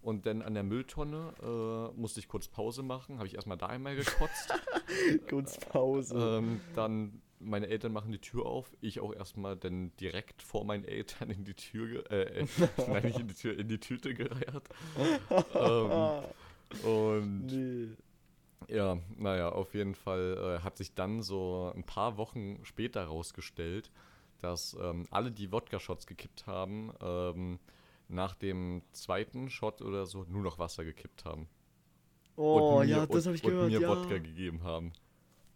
und dann an der Mülltonne äh, musste ich kurz Pause machen, habe ich erstmal da einmal gekotzt. Kurz Pause. ähm, dann meine Eltern machen die Tür auf, ich auch erstmal dann direkt vor meinen Eltern in die Tür, äh, äh, nein, nicht in die Tür, in die Tüte gereiert. ähm, und Nee. ja, naja, auf jeden Fall äh, hat sich dann so ein paar Wochen später rausgestellt, dass ähm, alle, die Wodka-Shots gekippt haben, ähm, nach dem zweiten Shot oder so nur noch Wasser gekippt haben. Oh, und mir, ja, das und, habe ich und gehört. mir ja. Wodka gegeben haben.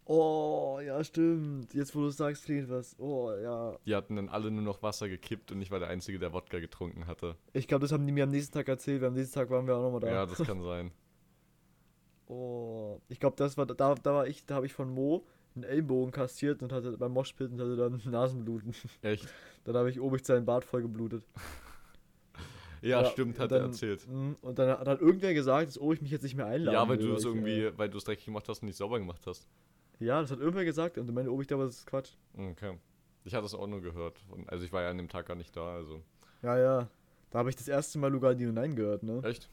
Oh, ja, stimmt. Jetzt, wo du es sagst, klingt was. Oh, ja. Die hatten dann alle nur noch Wasser gekippt und ich war der Einzige, der Wodka getrunken hatte. Ich glaube, das haben die mir am nächsten Tag erzählt. weil am nächsten Tag waren wir auch nochmal da. Ja, das kann sein. Oh, ich glaube, das war da, da war ich, da habe ich von Mo einen Ellbogen kassiert und hatte beim Moshpit und hatte dann Nasenbluten. Echt? Dann habe ich obig seinen Bart voll geblutet. Ja, stimmt, und hat er dann- erzählt. mm, Und dann hat irgendwer gesagt, dass Obig mich jetzt nicht mehr einladen Ja, weil du es ich, irgendwie, weil du es dreckig gemacht hast und nicht sauber gemacht hast. Ja, das hat irgendwer gesagt und meine Obig damals, das ist Quatsch. Okay. Ich hatte es auch nur gehört. Also ich war ja an dem Tag gar nicht da, also. Ja, ja. Da habe ich das erste Mal Lugardi und Nein gehört, ne? Echt?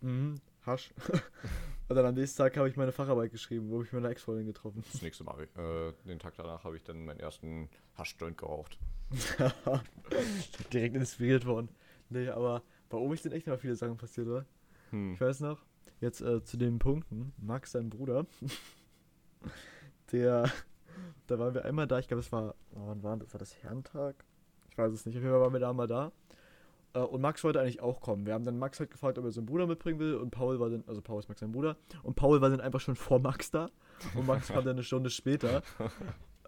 Mhm. Hasch. und dann am nächsten Tag habe ich meine Facharbeit geschrieben, wo habe ich meine Ex-Freundin getroffen. Das nächste Mal, äh, den Tag danach habe ich dann meinen ersten Haschjoint geraucht. Direkt inspiriert worden. Nee, aber bei Obig sind echt noch viele Sachen passiert, oder? Hm. Ich weiß noch, jetzt äh, zu den Punkten, Max, sein Bruder, der, da waren wir einmal da, ich glaube, es war, oh, wann war das? War das Herrentag? Ich weiß es nicht, auf jeden Fall waren wir da mal da. Äh, und Max wollte eigentlich auch kommen. Wir haben dann Max halt gefragt, ob er seinen Bruder mitbringen will und Paul war dann, also Paul ist Max sein Bruder, und Paul war dann einfach schon vor Max da und Max kam dann eine Stunde später.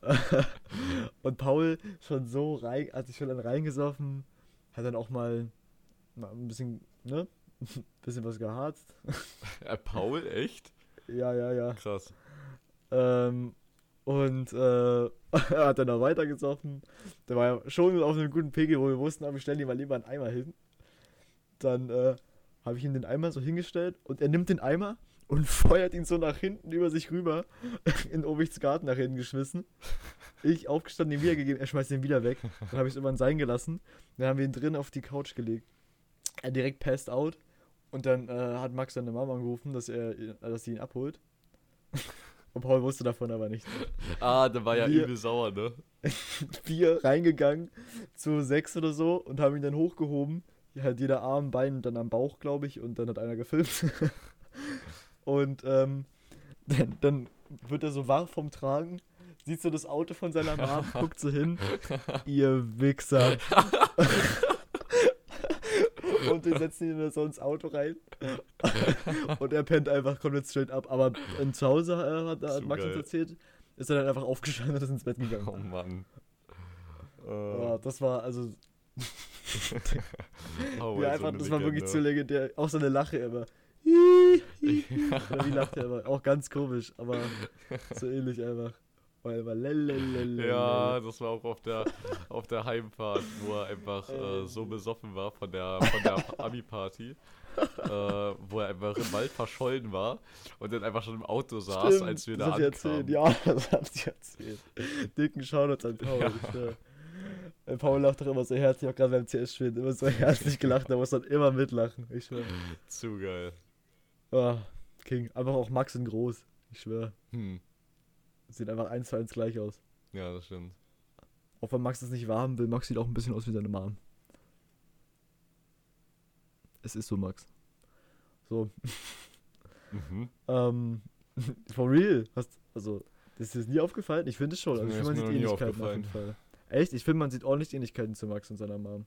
und Paul schon so rein, hat sich schon dann reingesoffen, hat dann auch mal, mal ein bisschen, ne, ein bisschen was geharzt. Paul, echt? Ja, ja, ja. Krass. Ähm, und äh, er hat dann noch weiter gesoffen. Der war ja schon auf einem guten Pegel, wo wir wussten, aber wir stellen ihm mal lieber einen Eimer hin. Dann äh, habe ich ihm den Eimer so hingestellt und er nimmt den Eimer und feuert ihn so nach hinten über sich rüber in Obichts Garten nach hinten geschmissen. Ich aufgestanden, ihm wiedergegeben, er schmeißt ihn wieder weg. Dann habe ich es irgendwann sein gelassen. Dann haben wir ihn drin auf die Couch gelegt. Er direkt passed out. Und dann äh, hat Max seine Mama angerufen, dass er dass sie ihn abholt. Und Paul wusste davon aber nicht. Ah, der war ja Wir- übel sauer, ne? Wir reingegangen zu sechs oder so und haben ihn dann hochgehoben. Halt jeder Arm, Bein und dann am Bauch, glaube ich. Und dann hat einer gefilmt. und ähm, dann, dann wird er so wach vom Tragen, sieht so das Auto von seiner Mom, guckt so hin. Ihr Wichser. und wir setzen ihn dann so ins Auto rein. und er pennt einfach komplett straight ab. Aber in zu Hause äh, hat, hat Max uns geil. erzählt, ist er dann einfach aufgestanden und ist ins Bett gegangen. Oh Mann. Ja, Äh, das war also Paul, ja, einfach, das war wirklich zu legendär. Auch so eine Lache immer. Oder wie lacht er immer? Auch ganz komisch, aber so ähnlich einfach. Ja, das war auch auf der, auf der Heimfahrt, wo er einfach äh, so besoffen war von der, von der Abi-Party, äh, wo er einfach im Wald verschollen war und dann einfach schon im Auto saß, Stimmt, als wir das da hat sie erzählt. Ja, das hat sie erzählt. Dicken Shoutouts an Paul. Ja. Ich, schwör. Äh, Paul lacht doch immer so herzlich, auch gerade beim CS spielen, immer so herzlich gelacht, da muss dann immer mitlachen. Ich schwör. Zu geil. Ah, King. Einfach auch Max in groß. Ich schwör. Hm. Sieht einfach eins zu eins gleich aus. Ja, das stimmt. Auch wenn Max es nicht wahrhaben will, Max sieht auch ein bisschen aus wie seine Mom. Es ist so, Max. So, Mhm. ähm, for real. Hast, also, das ist dir nie aufgefallen? Ich finde es schon. Also, ich finde, man sieht Ähnlichkeiten auf jeden Fall. Echt? Ich finde, man sieht ordentlich Ähnlichkeiten zu Max und seiner Mom.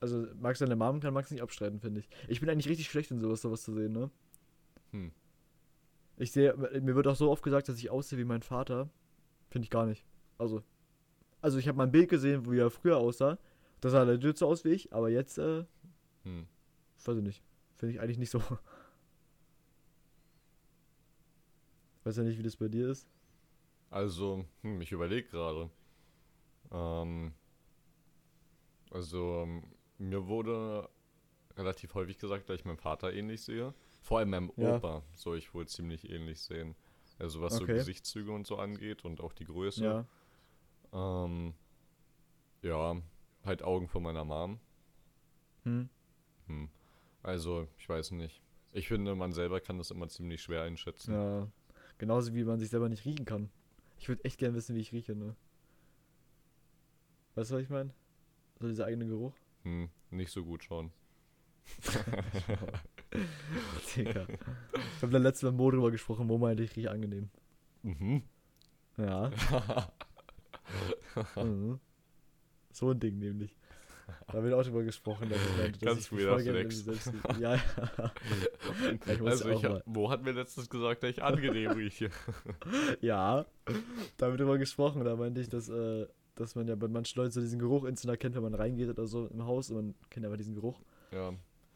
Also, Max seine Mom kann Max nicht abstreiten, finde ich. Ich bin eigentlich richtig schlecht in sowas, sowas zu sehen, ne? Hm. Ich sehe, mir wird auch so oft gesagt, dass ich aussehe wie mein Vater. Finde ich gar nicht. Also, also ich habe mal ein Bild gesehen, wie er früher aussah. Da sah er legit so aus wie ich, aber jetzt, äh, Hm. weiß ich nicht. Finde ich eigentlich nicht so. Weiß ja nicht, wie das bei dir ist. Also, hm, ich überlege gerade. Ähm, also, ähm, mir wurde relativ häufig gesagt, dass ich meinem Vater ähnlich sehe. Vor allem meinem Ja. Opa soll ich wohl ziemlich ähnlich sehen. Also was so Okay. Gesichtszüge und so angeht und auch die Größe. Ja. Ähm, ja, halt Augen von meiner Mom. Hm. Hm. Also, ich weiß nicht. Ich finde, man selber kann das immer ziemlich schwer einschätzen. Ja. Genauso wie man sich selber nicht riechen kann. Ich würde echt gerne wissen, wie ich rieche, ne? Weißt du, was ich meine? So dieser eigene Geruch. Hm, nicht so gut schon. Digga. Ich habe da letztes Mal mit Mo drüber gesprochen. Mo meinte, ich rieche angenehm. Mhm. Ja. mhm. So ein Ding nämlich. Da haben wir auch drüber gesprochen. Dass ich meinte, dass Ganz ich weirder voll gerne Flex. selbst- Ja, ja. Ich muss also ich hab, mal. Mo hat mir letztens gesagt, dass ich angenehm rieche. Ja, da haben wir drüber gesprochen. Da meinte ich, dass, äh, dass man ja bei manchen Leuten so diesen Geruch instant erkennt, wenn man reingeht oder so im Haus und man kennt aber diesen Geruch. Ja,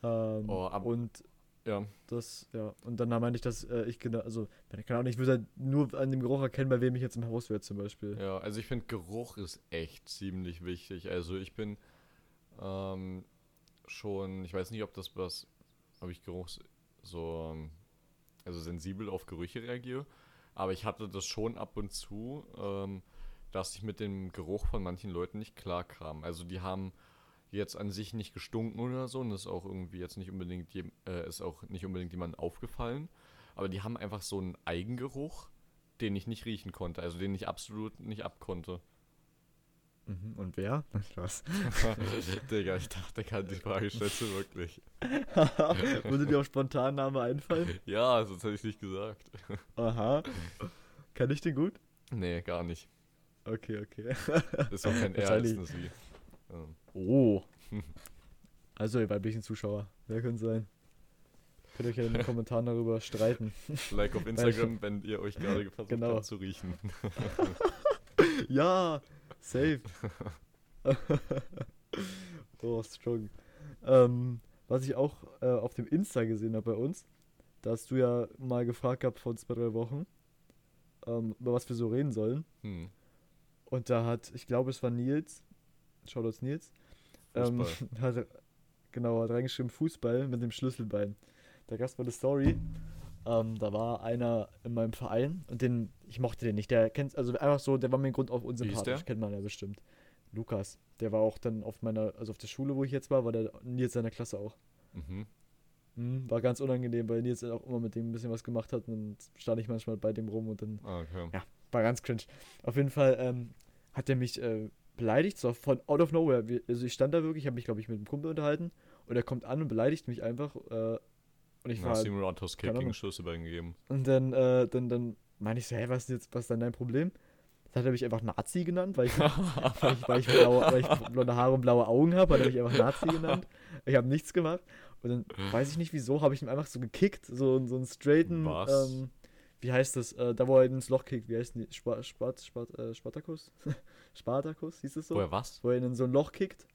Ähm, Oh, ab- und ja. das, ja, und dann meinte ich, dass äh, ich genau, also, keine Ahnung, ich würde halt nur an dem Geruch erkennen, bei wem ich jetzt im Haus wäre zum Beispiel. Ja, also ich finde Geruch ist echt ziemlich wichtig. Also ich bin ähm, schon, ich weiß nicht, ob das was, ob ich Geruch so, ähm, also sensibel auf Gerüche reagiere, aber ich hatte das schon ab und zu, ähm, dass ich mit dem Geruch von manchen Leuten nicht klar kam. Also die haben jetzt an sich nicht gestunken oder so und das ist auch irgendwie jetzt nicht unbedingt, jem- äh, ist auch nicht unbedingt jemandem aufgefallen, aber die haben einfach so einen Eigengeruch, den ich nicht riechen konnte, also den ich absolut nicht abkonnte. Mhm. Und wer? Was? Digga, ich dachte, kann die Frage stellst du wirklich. Würde dir auch spontan Name einfallen? Ja, sonst hätte ich nicht gesagt. Aha. Kann ich den gut? Nee, gar nicht. Okay, okay. Ist auch kein R, eine Sie. Ähm, Oh. Also, ihr weiblichen Zuschauer, wer könnte sein? Könnt ihr euch ja in den Kommentaren darüber streiten. like auf Instagram, wenn ihr euch gerade versucht Genau. habt zu riechen. Ja, safe. oh, strong. Ähm, was ich auch äh, auf dem Insta gesehen habe bei uns, da hast du ja mal gefragt gehabt vor zwei, drei Wochen, ähm, über was wir so reden sollen. Hm. Und da hat, ich glaube, es war Nils, Shoutouts Nils, ähm, hat, genau, hat reingeschrieben Fußball mit dem Schlüsselbein. Da gab es mal eine Story. Ähm, da war einer in meinem Verein und den, ich mochte den nicht. Der kennt, also einfach so, der war mir im Grund auf unsympathisch, kennt man ja bestimmt. Lukas. Der war auch dann auf meiner, also auf der Schule, wo ich jetzt war, war der Nils seiner Klasse auch. Mhm. Mhm, war ganz unangenehm, weil Nils auch immer mit dem ein bisschen was gemacht hat und dann stand ich manchmal bei dem rum und dann Ah, okay. ja, war ganz cringe. Auf jeden Fall ähm, hat er mich äh, beleidigt, so von out of nowhere. Also ich stand da wirklich, habe mich, glaube ich, mit einem Kumpel unterhalten und er kommt an und beleidigt mich einfach. Äh, und ich Dann war hast du ihm Roundhouse Kick gegen Ahnung. Schlüsselbein gegeben. und dann, äh, dann, dann meine ich so, hä, was ist jetzt, was ist denn dein Problem? Dann hat er mich einfach Nazi genannt, weil ich, weil ich, weil ich, blaue, weil ich blonde Haare und blaue Augen habe, hat er mich einfach Nazi genannt. Ich habe nichts gemacht. Und dann weiß ich nicht wieso, habe ich ihn einfach so gekickt, so, so einen straighten, ähm, wie heißt das, äh, da wo er ihn ins Loch kickt, wie heißt die, Spa, Spart, Spart, äh, Spartakus? Spartakus, hieß es so? Woher was? Wo er ihn in so ein Loch kickt.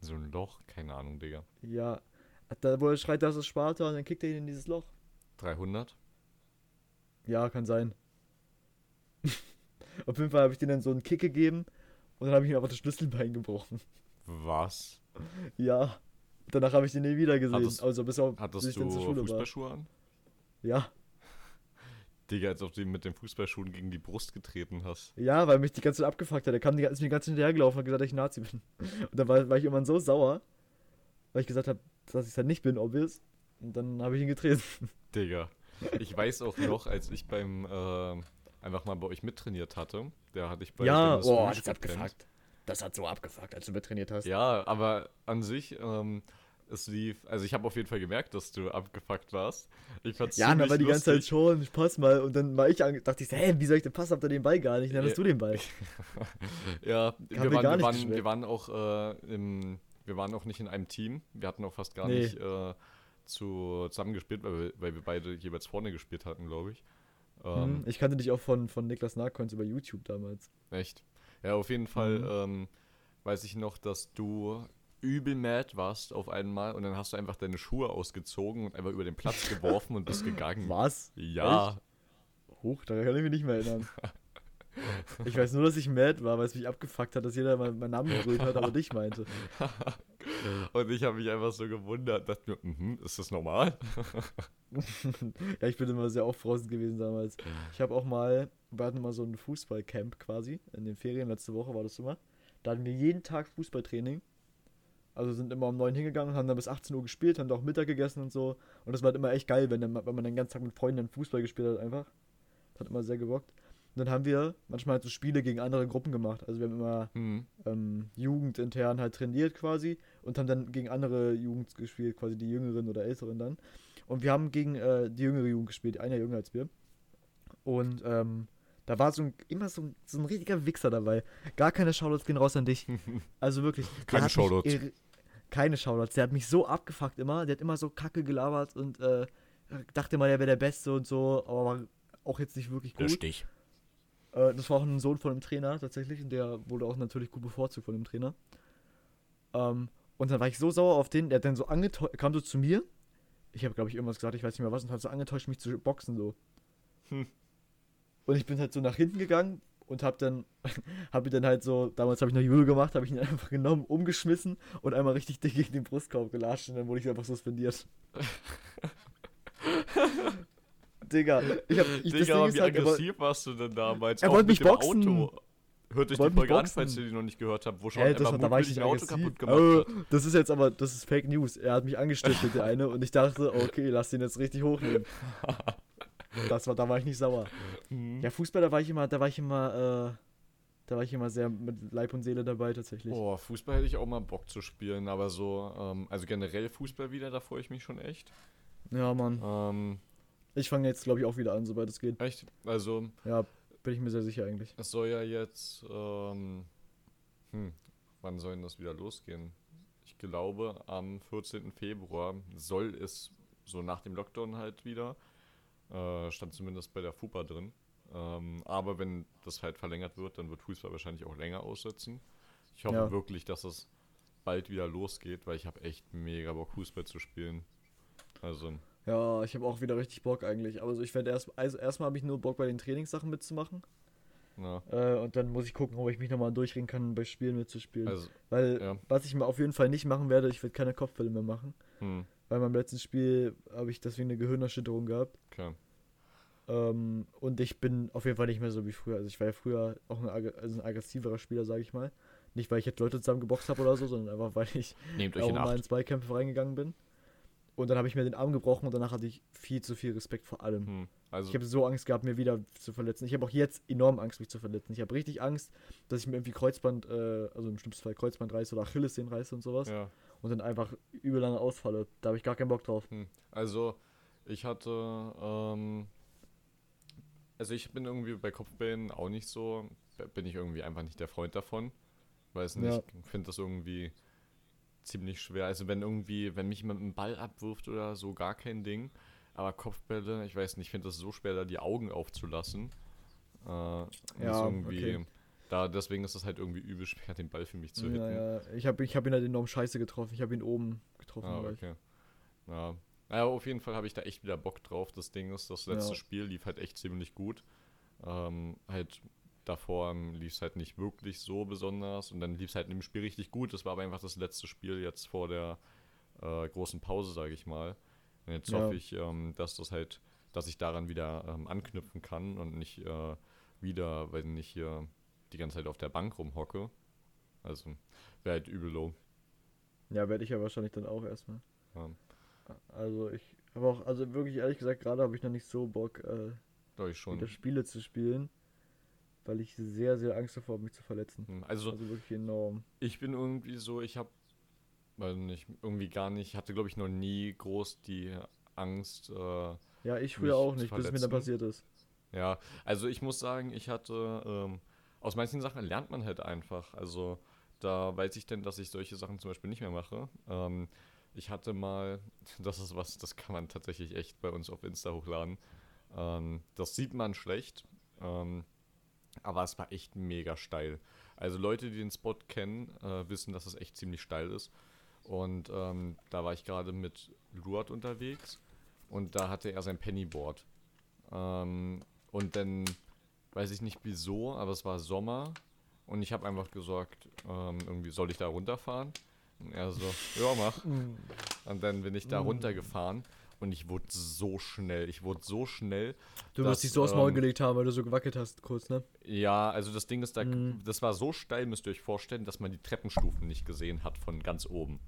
So ein Loch? Keine Ahnung, Digga. Ja, da, wo er schreit, das ist Sparta und dann kickt er ihn in dieses Loch. 300? Ja, kann sein. Auf jeden Fall habe ich denen dann so einen Kick gegeben und dann habe ich ihm einfach das Schlüsselbein gebrochen. Was? Ja. Danach habe ich den nie wieder gesehen. Hattest- also bis, auf, Hattest du. Fußballschuhe an? Ja. Digga, als ob du ihm mit den Fußballschuhen gegen die Brust getreten hast. Ja, weil mich die ganze Zeit abgefuckt hat. Er kam die, ist mir die ganze Zeit hinterhergelaufen und hat gesagt, dass ich Nazi bin. Und dann war, war ich irgendwann so sauer, weil ich gesagt habe, dass ich es halt nicht bin, obvious. Und dann habe ich ihn getreten. Digga. Ich weiß auch noch, als ich beim äh, einfach mal bei euch mittrainiert hatte, da hatte ich bei ja, Dennis oh, Rüsch das hat abgefuckt. Das hat so abgefuckt, als du mittrainiert hast. Ja, aber an sich, ähm, es lief, also ich habe auf jeden Fall gemerkt, dass du abgefuckt warst. Ich fand's Ja, ziemlich war die ganze Zeit schon, pass mal. Und dann war ich, an, dachte ich so, hä, wie soll ich den Pass? Habt ihr den Ball gar nicht? Dann hast du den Ball. Ja, wir waren, wir, waren, wir waren auch äh, im, wir waren auch nicht in einem Team. Wir hatten auch fast gar Nee. nicht äh, zu, zusammengespielt, weil wir, weil wir beide jeweils vorne gespielt hatten, glaube ich. Ähm, Hm, ich kannte dich auch von, von Niklas Nahcoins über YouTube damals. Echt? Ja, auf jeden Fall Mhm. ähm, weiß ich noch, dass du übel mad warst auf einmal und dann hast du einfach deine Schuhe ausgezogen und einfach über den Platz geworfen und bist gegangen. Was? Ja, Hoch, da kann ich mich nicht mehr erinnern. Ich weiß nur, dass ich mad war, weil es mich abgefuckt hat, dass jeder mein- meinen Namen gebrüllt hat, aber dich meinte. und ich habe mich einfach so gewundert, dachte mir, mhm, ist das normal? ja, ich bin immer sehr aufbrausend gewesen damals. Ich habe auch mal, wir hatten mal so ein Fußballcamp quasi, in den Ferien, letzte Woche war das immer. Da hatten wir jeden Tag Fußballtraining. Also sind immer um 9 hingegangen, haben dann bis 18 Uhr gespielt, haben da auch Mittag gegessen und so. Und das war halt immer echt geil, wenn, dann, wenn man den ganzen Tag mit Freunden Fußball gespielt hat einfach. Das hat immer sehr gewockt. dann haben wir manchmal halt so Spiele gegen andere Gruppen gemacht. Also wir haben immer Hm. ähm, jugendintern halt trainiert quasi und haben dann gegen andere Jugend gespielt, quasi die Jüngeren oder Älteren dann. Und wir haben gegen äh, die jüngere Jugend gespielt, einer jünger als wir. Und ähm, da war so ein, immer so ein, so ein richtiger Wichser dabei. Gar keine Shoutouts gehen raus an dich. Also wirklich. Keine mich Shoutouts. Keine Shoutouts. Der hat mich so abgefuckt immer. Der hat immer so kacke gelabert und äh, dachte mal, er wäre der Beste und so, aber war auch jetzt nicht wirklich gut. Richtig. Äh, das war auch ein Sohn von einem Trainer tatsächlich und der wurde auch natürlich gut bevorzugt von dem Trainer. Ähm, und dann war ich so sauer auf den, der hat dann so angetäuscht, kam so zu mir. Ich habe, glaube ich, irgendwas gesagt, ich weiß nicht mehr was, und hat so angetäuscht, mich zu boxen so. Hm. Und ich bin halt so nach hinten gegangen und habe dann, habe ihn dann halt so, damals habe ich noch Judo gemacht, habe ich ihn einfach genommen, umgeschmissen und einmal richtig dick gegen den Brustkorb gelatscht und dann wurde ich einfach suspendiert. Digga, ich hab, ich, Digga, wie halt, aggressiv warst du denn damals? Er wollte mich boxen. Auto. Hört euch die Folge an, falls ihr die noch nicht gehört habt, wo schon Ey, das, war- da war ich ein Auto kaputt gemacht. Äh, das ist jetzt aber, das ist Fake News. Er hat mich angestiftet, der eine, und ich dachte, okay, lass den jetzt richtig hochnehmen. Das war, da war ich nicht sauer. Mhm. Ja, Fußball, da war ich immer, da war ich immer, äh, da war ich immer sehr mit Leib und Seele dabei tatsächlich. Boah, Fußball hätte ich auch mal Bock zu spielen, aber so, ähm, also generell Fußball wieder, da freue ich mich schon echt. Ja, Mann. Ähm, Ich fange jetzt, glaube ich, auch wieder an, sobald es geht. echt, also Ja, bin ich mir sehr sicher eigentlich. es soll ja jetzt, ähm, hm, wann soll denn das wieder losgehen? Ich glaube, am 14. Februar soll es so nach dem Lockdown halt wieder, äh, stand zumindest bei der FUPA drin. Ähm, aber wenn das halt verlängert wird, dann wird Fußball wahrscheinlich auch länger aussetzen. Ich hoffe Ja. wirklich, dass es bald wieder losgeht, weil ich habe echt mega Bock, Fußball zu spielen. Also, Ja, ich habe auch wieder richtig Bock eigentlich. Aber so, ich werde erst, also erstmal habe ich nur Bock bei den Trainingssachen mitzumachen. na, Äh, und dann muss ich gucken, ob ich mich nochmal durchringen kann, bei Spielen mitzuspielen. also, Weil, ja. was ich mal auf jeden Fall nicht machen werde, ich werde keine Kopfbälle mehr machen. hm, Bei meinem letzten Spiel habe ich deswegen eine Gehirnerschütterung gehabt. klar. Ähm, und ich bin auf jeden Fall nicht mehr so wie früher. Also ich war ja früher auch ein, ag- also ein aggressiverer Spieler, sage ich mal. Nicht, weil ich jetzt Leute zusammen geboxt habe oder so, sondern einfach, weil ich Nehmt auch in mal in. Zweikämpfe reingegangen bin. Und dann habe ich mir den Arm gebrochen und danach hatte ich viel zu viel Respekt vor allem. Hm, also, Ich habe so Angst gehabt, mir wieder zu verletzen. Ich habe auch jetzt enorm Angst, mich zu verletzen. Ich habe richtig Angst, dass ich mir irgendwie Kreuzband, äh, also im schlimmsten Fall Kreuzband reiße oder Achillessehnen reiße und sowas. ja. Und dann einfach übel lange ausfalle. Da habe ich gar keinen Bock drauf. Hm. Also, ich hatte, ähm, also ich bin irgendwie bei Kopfbällen auch nicht so, bin ich irgendwie einfach nicht der Freund davon. Weiß nicht, Ja. ich finde das irgendwie ziemlich schwer. Also wenn irgendwie, wenn mich jemand einen Ball abwirft oder so, gar kein Ding. Aber Kopfbälle, ich weiß nicht, ich finde das so schwer, da die Augen aufzulassen. Äh, Ja, irgendwie, okay. da, deswegen ist es halt irgendwie übel schwer, den Ball für mich zu hitten. Ja, ja. Ich habe ich hab ihn halt enorm scheiße getroffen. Ich habe ihn oben getroffen. Ah, okay. Ja. Naja, auf jeden Fall habe ich da echt wieder Bock drauf. Das Ding ist, das letzte Ja. Spiel lief halt echt ziemlich gut. Ähm, halt davor lief es halt nicht wirklich so besonders und dann lief es halt im Spiel richtig gut. Das war aber einfach das letzte Spiel jetzt vor der äh, großen Pause, sage ich mal. Und jetzt Ja. hoffe ich, ähm, dass das halt, dass ich daran wieder ähm, anknüpfen kann und nicht äh, wieder, wenn ich hier die ganze Zeit auf der Bank rumhocke. Also wäre halt übel low. Ja, werde ich ja wahrscheinlich dann auch erstmal. Ja. Also ich habe auch, also wirklich ehrlich gesagt, gerade habe ich noch nicht so Bock, äh, ich schon. wieder Spiele zu spielen. Weil ich sehr, sehr Angst davor habe, mich zu verletzen. Hm, Also Also wirklich enorm. ich bin irgendwie so, ich habe, weil nicht, irgendwie gar nicht, hatte glaube ich noch nie groß die Angst. Äh, Ja, ich früher auch nicht, bis es mir dann passiert ist. ja, also ich muss sagen, ich hatte, ähm, aus manchen Sachen lernt man halt einfach. Also da weiß ich denn, dass ich solche Sachen zum Beispiel nicht mehr mache. Ähm, ich hatte mal, das ist was, das kann man tatsächlich echt bei uns auf Insta hochladen. Ähm, das sieht man schlecht, ähm, aber es war echt mega steil. Also Leute, die den Spot kennen, äh, wissen, dass es echt ziemlich steil ist. Und ähm, da war ich gerade mit Luat unterwegs und da hatte er sein Pennyboard. Ähm, und dann weiß ich nicht wieso, aber es war Sommer und ich habe einfach gesagt, ähm, irgendwie soll ich da runterfahren? Und er so, ja mach. Und dann bin ich da Mm. runtergefahren und ich wurde so schnell, ich wurde so schnell. Du dass, wirst dich so aufs Maul ähm, gelegt haben, weil du so gewackelt hast, kurz, ne? Ja, also das Ding ist, da, Mhm. das war so steil, müsst ihr euch vorstellen, dass man die Treppenstufen nicht gesehen hat von ganz oben.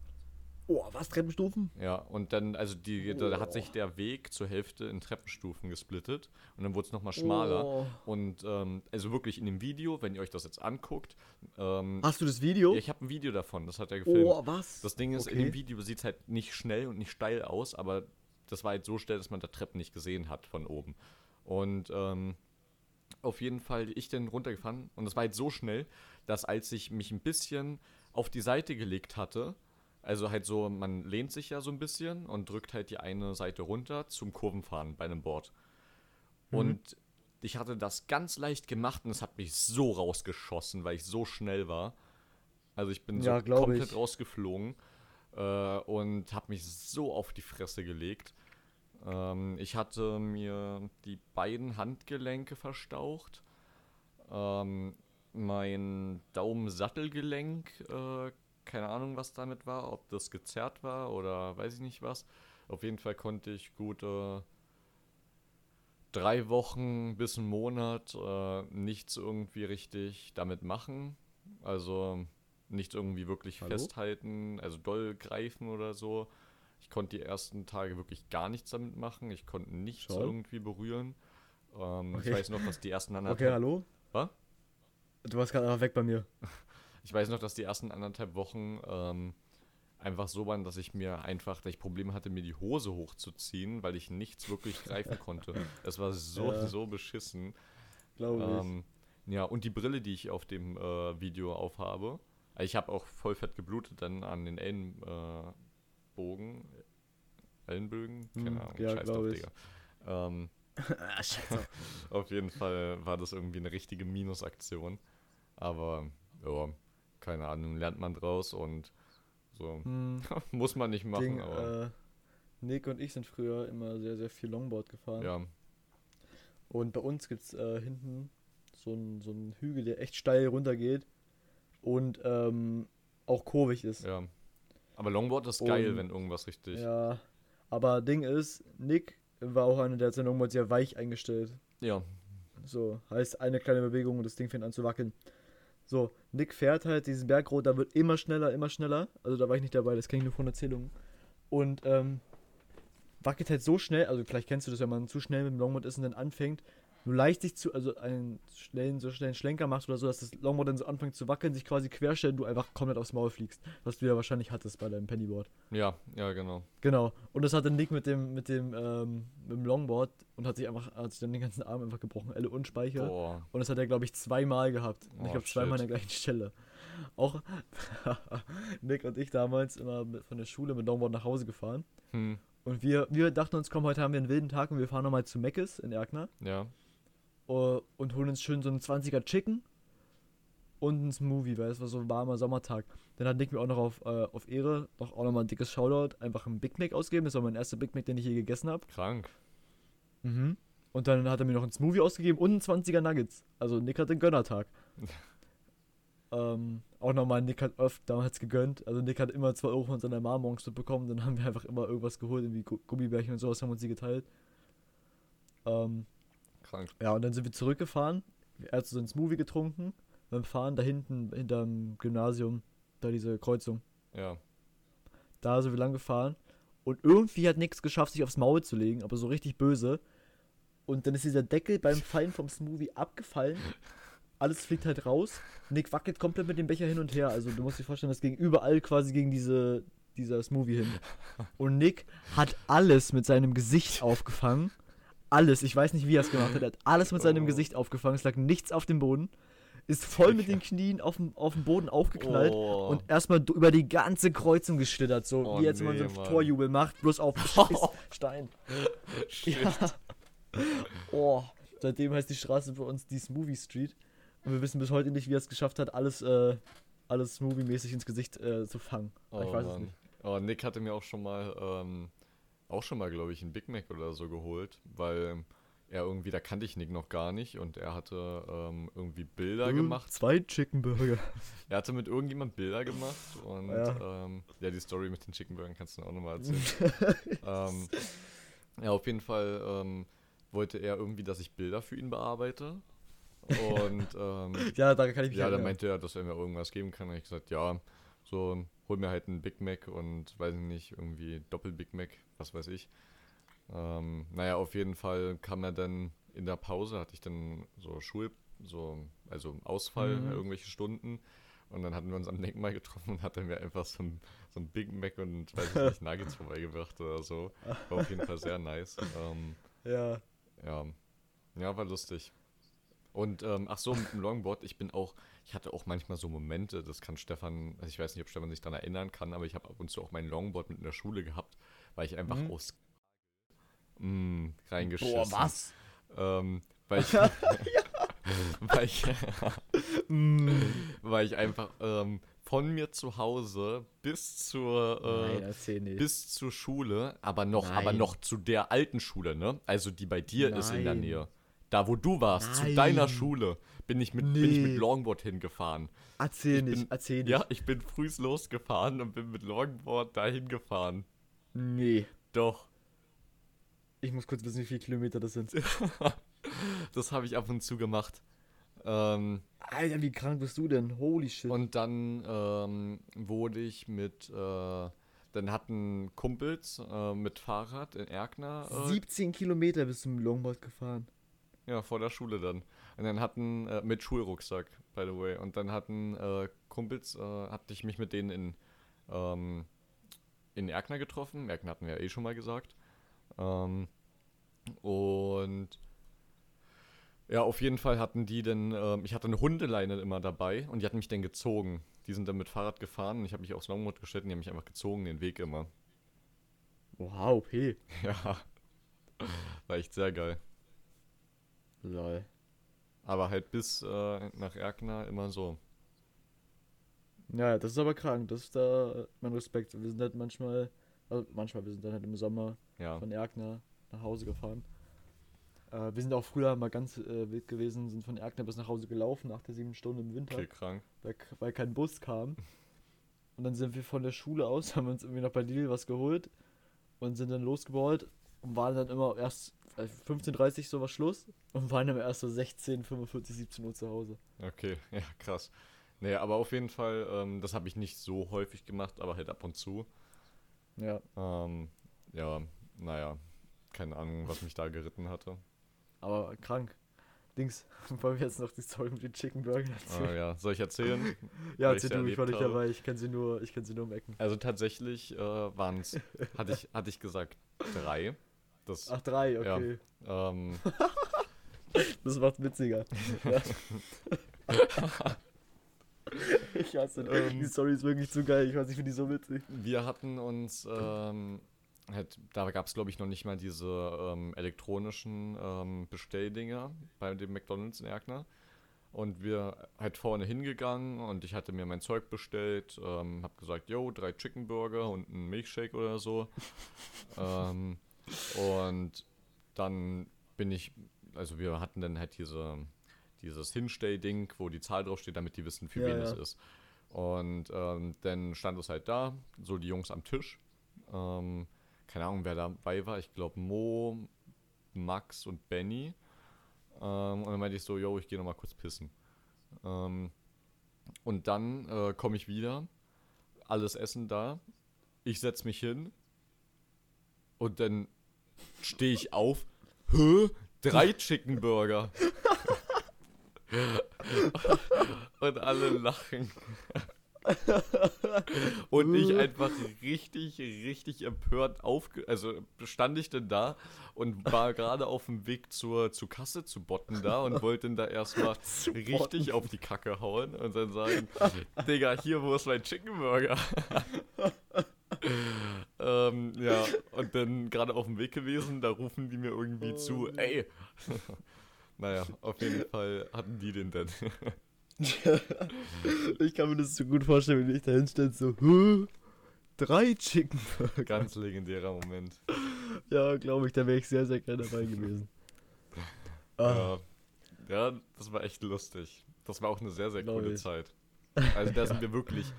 Oh, was? Treppenstufen? Ja, und dann, also die, da hat Oh. sich der Weg zur Hälfte in Treppenstufen gesplittet und dann wurde es nochmal schmaler. Oh. Und ähm, also wirklich in dem Video, wenn ihr euch das jetzt anguckt, ähm, Hast du das Video? ja, ich habe ein Video davon, das hat er gefilmt. oh, was? Das Ding ist, in Okay. dem Video sieht es halt nicht schnell und nicht steil aus, aber das war halt so schnell, dass man da Treppen nicht gesehen hat von oben. Und ähm, auf jeden Fall ich dann runtergefahren und das war halt so schnell, dass als ich mich ein bisschen auf die Seite gelegt hatte, also halt so, man lehnt sich ja so ein bisschen und drückt halt die eine Seite runter zum Kurvenfahren bei einem Board. Mhm. Und ich hatte das ganz leicht gemacht und es hat mich so rausgeschossen, weil ich so schnell war. Also ich bin Ja, so komplett ich. rausgeflogen äh, und habe mich so auf die Fresse gelegt. Ähm, ich hatte mir die beiden Handgelenke verstaucht. Ähm, mein Daumensattelgelenk, äh, keine Ahnung, was damit war, ob das gezerrt war oder weiß ich nicht was. Auf jeden Fall konnte ich gute drei Wochen bis einen Monat äh, nichts irgendwie richtig damit machen. Also nichts irgendwie wirklich Hallo? festhalten, also doll greifen oder so. Ich konnte die ersten Tage wirklich gar nichts damit machen. Ich konnte nichts Schau. irgendwie berühren. Ähm, Okay. Ich weiß noch, dass die ersten Okay, anderthalb hallo? Was? Du warst gerade einfach weg bei mir. Ich weiß noch, dass die ersten anderthalb Wochen ähm, einfach so waren, dass ich mir einfach, dass ich Probleme hatte, mir die Hose hochzuziehen, weil ich nichts wirklich greifen konnte. Es war so, Ja. so beschissen. Glaube ich. Ähm, ja, und die Brille, die ich auf dem äh, Video aufhabe, ich habe auch voll fett geblutet dann an den Ellenbogen. Äh, Ellenbögen? Keine Hm, Ahnung, ja, scheiß glaub drauf. Digga. Ähm, ah, auf jeden Fall war das irgendwie eine richtige Minusaktion. Aber, ja, keine Ahnung, lernt man draus und so. Hm, Muss man nicht machen, Ding, aber äh, Nick und ich sind früher immer sehr, sehr viel Longboard gefahren. ja. Und bei uns gibt es äh, hinten so einen so einen Hügel, der echt steil runtergeht und ähm, auch kurvig ist. Ja. Aber Longboard ist geil, Und- wenn irgendwas richtig. Ja, aber Ding ist, Nick war auch einer, der hat sein Longboard sehr weich eingestellt. Ja. So, heißt eine kleine Bewegung und das Ding fängt an zu wackeln. So, Nick fährt halt diesen Berg runter, wird immer schneller, immer schneller. Also da war ich nicht dabei, das kenne ich nur von Erzählungen. Und ähm, wackelt halt so schnell, also vielleicht kennst du das, wenn man zu schnell mit dem Longboard ist und dann anfängt, nur leicht sich zu, also einen schnellen, so schnellen Schlenker macht oder so, dass das Longboard dann so anfängt zu wackeln, sich quasi querstellt und du einfach komplett aufs Maul fliegst. Was du ja wahrscheinlich hattest bei deinem Pennyboard. Ja, ja, genau. Genau. Und das hatte Nick mit dem, mit dem, ähm, mit dem Longboard und hat sich einfach, hat sich dann den ganzen Arm einfach gebrochen. Elle und Speicher. Boah. Und das hat er, glaube ich, zweimal gehabt. Und Oh, ich glaube, zweimal an der gleichen Stelle. Auch Nick und ich damals immer mit, von der Schule mit Longboard nach Hause gefahren. Hm. Und wir, wir dachten uns, komm, heute haben wir einen wilden Tag und wir fahren nochmal zu Meckes in Erkner Ja. Uh, und holen uns schön so einen 20er Chicken und einen Smoothie, weil es war so ein warmer Sommertag. Dann hat Nick mir auch noch auf, äh, auf Ehre noch auch nochmal ein dickes Shoutout, einfach einen Big Mac ausgegeben. Das war mein erster Big Mac, den ich je gegessen habe. Krank. Mhm. Und dann hat er mir noch einen Smoothie ausgegeben und einen 20er Nuggets. Also Nick hat den Gönnertag. ähm, auch nochmal, Nick hat oft damals gegönnt. Also Nick hat immer 2 Euro von seiner Mama morgens bekommen. Dann haben wir einfach immer irgendwas geholt, irgendwie Gu- Gummibärchen und sowas, haben uns die geteilt. Ähm, Krank. ja, und dann sind wir zurückgefahren. Er hat so einen Smoothie getrunken. Beim Fahren da hinten, hinterm Gymnasium, da diese Kreuzung. Ja. Da sind wir lang gefahren. Und irgendwie hat nichts geschafft, sich aufs Maul zu legen, aber so richtig böse. Und dann ist dieser Deckel beim Fallen vom Smoothie abgefallen. Alles fliegt halt raus. Nick wackelt komplett mit dem Becher hin und her. Also du musst dir vorstellen, das ging überall quasi gegen diese, dieser Smoothie hin. Und Nick hat alles mit seinem Gesicht aufgefangen. Alles. Ich weiß nicht, wie er es gemacht hat. Er hat alles mit seinem Oh. Gesicht aufgefangen. Es lag nichts auf dem Boden. Ist voll mit den Knien auf dem, auf dem Boden aufgeknallt Oh. und erstmal über die ganze Kreuzung geschlittert, so Oh wie jetzt man so nee, einen Mann. Torjubel macht, bloß auf Stein. Ja. Oh, seitdem heißt die Straße für uns die Smoothie Street und wir wissen bis heute nicht, wie er es geschafft hat, alles, äh, alles Smoothie-mäßig ins Gesicht äh, zu fangen. Oh, ich weiß es Mann. nicht. Oh, Nick hatte mir auch schon mal, ähm, auch schon mal, glaube ich, einen Big Mac oder so geholt, weil er irgendwie, da kannte ich Nick noch gar nicht und er hatte ähm, irgendwie Bilder Hm, gemacht. Zwei Chicken Burger. Er hatte mit irgendjemand Bilder gemacht und Ja. ähm, ja die Story mit den Chicken Burgern kannst du auch nochmal erzählen. ähm, ja, auf jeden Fall ähm, wollte er irgendwie, dass ich Bilder für ihn bearbeite. Und ähm, ja, da kann ich mich ja, erinnern. meinte er, dass er mir irgendwas geben kann. Und ich gesagt, ja, so hol mir halt einen Big Mac und weiß nicht, irgendwie Doppel Big Mac, was weiß ich. Ähm, naja, auf jeden Fall kam er dann in der Pause, hatte ich dann so Schul, so, also Ausfall, Mhm. irgendwelche Stunden. Und dann hatten wir uns am Denkmal getroffen und hat er mir einfach so ein, so ein Big Mac und weiß ich nicht, Nuggets vorbeigebracht oder so. War auf jeden Fall sehr nice. Ähm, Ja. ja. Ja, war lustig. Und ähm, ach so, mit dem Longboard, ich bin auch, ich hatte auch manchmal so Momente, das kann Stefan, also ich weiß nicht, ob Stefan sich daran erinnern kann, aber ich habe ab und zu auch mein Longboard mit in der Schule gehabt, weil ich einfach Mhm. aus mm, reingeschissen. Boah, was? Ähm, weil ich, weil ich, weil ich einfach ähm, von mir zu Hause bis zur äh, Nein, erzähl nicht. bis zur Schule, aber noch, aber Nein. noch zu der alten Schule, ne? Also die bei dir ist in der Nein. Nähe. Da, wo du warst, zu Nein. deiner Schule, bin ich mit, bin ich mit Nee. Longboard hingefahren. erzähl ich nicht, bin- erzähl nicht. Ja, ich bin frühs losgefahren und bin mit Longboard dahin gefahren. Nee. Doch, Ich muss kurz wissen, wie viele Kilometer das sind. das habe ich ab und zu gemacht. Ähm, Alter, wie krank bist du denn? Holy shit. und dann ähm, wurde ich mit, äh, dann hatten Kumpels äh, mit Fahrrad in Erkner äh, 17 Kilometer bist du mit Longboard gefahren. Ja, vor der Schule dann. Und dann hatten, äh, mit Schulrucksack, by the way. Und dann hatten äh, Kumpels, äh, hatte ich mich mit denen in, ähm, in Erkner getroffen. Erkner hatten wir ja eh schon mal gesagt. Ähm, und ja, auf jeden Fall hatten die dann, ähm, ich hatte eine Hundeleine immer dabei und die hatten mich dann gezogen. Die sind dann mit Fahrrad gefahren und ich habe mich aufs Longboard gestellt und die haben mich einfach gezogen, den Weg immer. Wow, okay. Ja, war echt sehr geil. Lol. Aber halt bis äh, nach Erkner immer so. Ja, das ist aber krank. Das ist da mein Respekt. Wir sind halt manchmal, also manchmal, wir sind dann halt im Sommer Ja. von Erkner nach Hause gefahren. Äh, wir sind auch früher mal ganz äh, wild gewesen, sind von Erkner bis nach Hause gelaufen, nach der sieben Stunden im Winter, Okay, krank. weil, weil kein Bus kam. Und dann sind wir von der Schule aus, haben uns irgendwie noch bei Lidl was geholt und sind dann losgeballt und waren dann immer erst äh, 15.30 Uhr so war Schluss und waren dann erst so 16, 45, 17 Uhr zu Hause. Okay, ja, krass. Nee, aber auf jeden Fall, ähm, das habe ich nicht so häufig gemacht, aber halt ab und zu. Ja, Ähm, ja, naja, keine Ahnung, was mich da geritten hatte. aber krank. Dings, wollen wir jetzt noch die Story mit den Chicken Burgern erzählen? Ah, ja, soll ich erzählen? Ja, erzähl du, ich war nicht dabei, ich kenne sie nur, ich kenne sie nur um Ecken. Also tatsächlich äh, waren es, hatte ich, hatte ich gesagt, drei. Das, Ach, drei, Ja. okay. ähm, Das macht witziger. ja. ich hasse. Ähm. Die Story ist wirklich zu geil, ich weiß, ich finde die so witzig. Wir hatten uns, ähm, halt, da gab es glaube ich noch nicht mal diese ähm, elektronischen ähm, Bestelldinger bei dem McDonalds in Erkner. Und wir halt vorne hingegangen und ich hatte mir mein Zeug bestellt, ähm, hab gesagt, yo, drei Chicken Burger und einen Milkshake oder so. ähm, und dann bin ich, also wir hatten dann halt diese, dieses Hinstellding, wo die Zahl draufsteht, damit die wissen, für Ja, wen ja. es ist. Und ähm, dann stand es halt da, so die Jungs am Tisch. Ähm, keine Ahnung, wer dabei war. Ich glaube Mo, Max und Benny. Ähm, und dann meinte ich so, yo, ich gehe nochmal kurz pissen. Ähm, und dann äh, komme ich wieder, alles Essen da. Ich setz mich hin. Und dann stehe ich auf. Hä? Drei Chicken Burger. und alle lachen. Und ich einfach richtig, richtig empört aufge... Also stand ich denn da und war gerade auf dem Weg zur, zur Kasse zu botten da und wollte dann da erstmal richtig auf die Kacke hauen und dann sagen, Digga, hier, wo ist mein Chicken Burger? Ähm, ja, und dann gerade auf dem Weg gewesen, da rufen die mir irgendwie Oh, zu, ey. naja, auf jeden Fall hatten die den dann. ich kann mir das so gut vorstellen, wenn ich da hinstelle, so? Drei Chicken Burger. Ganz legendärer Moment. Ja, glaube ich, da wäre ich sehr, sehr gerne dabei gewesen. Ah, Ja. ja, das war echt lustig. Das war auch eine sehr, sehr Glaub coole ich. Zeit. Also da sind wir wirklich,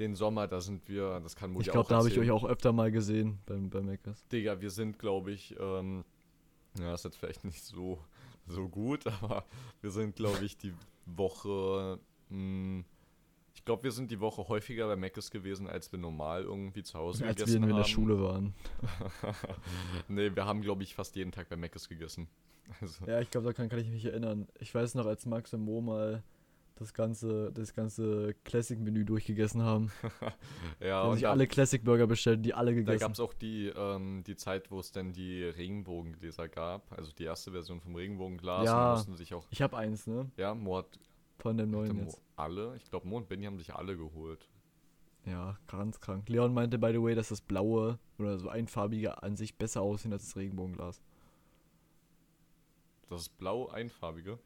den Sommer, da sind wir, das kann Mutti ich glaube, auch da habe ich euch auch öfter mal gesehen beim, beim Meckers. Digga, wir sind, glaube ich, ähm, ja, ist jetzt vielleicht nicht so, so gut, aber wir sind, glaube ich, die Woche mh, Ich glaube, wir sind die Woche häufiger bei Mc's gewesen, als wir normal irgendwie zu Hause Als wir gegessen in haben. der Schule waren. nee, wir haben, glaube ich, fast jeden Tag bei Mc's gegessen. Also, Ja, ich glaube, da kann, kann ich mich erinnern. Ich weiß noch, als Max und Mo mal das ganze, das ganze Classic-Menü durchgegessen haben. Ja, und sich da, alle Classic-Burger bestellt, die alle da gegessen. gab es auch die, ähm, die Zeit, wo es dann die Regenbogengläser gab. Also die erste Version vom Regenbogenglas. Ja. Da mussten sich auch, Ich habe eins, ne? ja, Mo hat Von dem neuen Mo jetzt. alle. Ich glaube, Mo und Benny haben sich alle geholt. Ja, ganz krank. Leon meinte, by the way, dass das blaue oder so einfarbige an sich besser aussehen als das Regenbogenglas. Das ist blau einfarbige.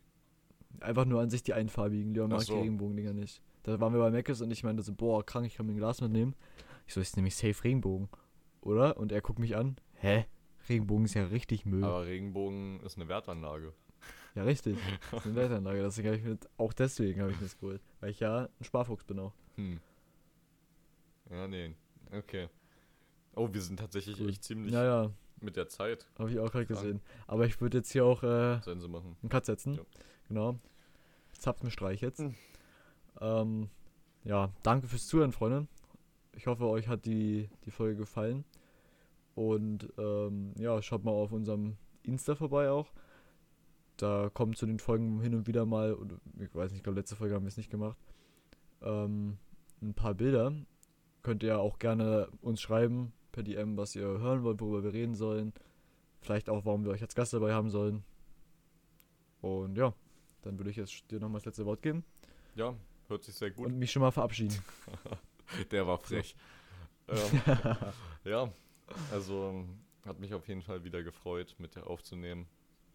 Einfach nur an sich die einfarbigen. Leon mag so. die Regenbogendinger nicht. Da waren wir bei Mc's und ich meinte so, boah, krank, ich kann mir ein Glas mitnehmen. Ich so, ist nämlich safe Regenbogen. Oder? Und er guckt mich an. Hä? Regenbogen ist ja richtig Müll. Aber Regenbogen ist eine Wertanlage. Ja, richtig. Das ist eine Wertanlage. Deswegen ich mit, auch deswegen habe ich mir das geholt. Weil ich ja ein Sparfuchs bin auch. Hm. Ja, nee. Okay. Oh, wir sind tatsächlich Cool. echt ziemlich Ja, ja, mit der Zeit. habe ich auch gerade gesehen. Aber ich würde jetzt hier auch äh, einen Cut setzen. Ja. Genau. Zapfenstreich jetzt. Hm. Ähm, ja, danke fürs Zuhören, Freunde. Ich hoffe, euch hat die, die Folge gefallen. Und ähm, ja, schaut mal auf unserem Insta vorbei auch. Da kommen zu den Folgen hin und wieder mal, oder ich weiß nicht, ich glaube, letzte Folge haben wir es nicht gemacht, ähm, ein paar Bilder. Könnt ihr auch gerne uns schreiben per DM, was ihr hören wollt, worüber wir reden sollen. Vielleicht auch, warum wir euch als Gast dabei haben sollen. Und ja, dann würde ich jetzt dir nochmal das letzte Wort geben Ja, hört sich sehr gut. und mich schon mal verabschieden. Der war frech. Ähm, ja, also hat mich auf jeden Fall wieder gefreut, mit dir aufzunehmen.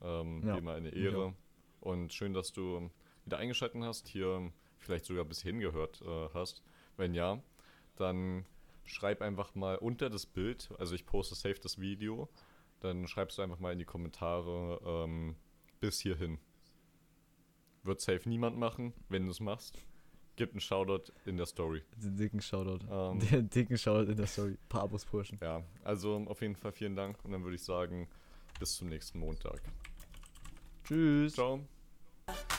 Ähm, Ja, Wie immer eine Ehre. auch. Und schön, dass du wieder eingeschaltet hast, hier vielleicht sogar bis hingehört äh, hast. Wenn ja, dann schreib einfach mal unter das Bild, also ich poste safe das Video, dann schreibst du einfach mal in die Kommentare ähm, bis hierhin. Wird safe niemand machen, wenn du es machst. Gib einen Shoutout in der Story. Den dicken Shoutout. Ähm, den dicken Shoutout in der Story. Pabos Purschen. Ja, also auf jeden Fall vielen Dank und dann würde ich sagen, bis zum nächsten Montag. Tschüss. Ciao.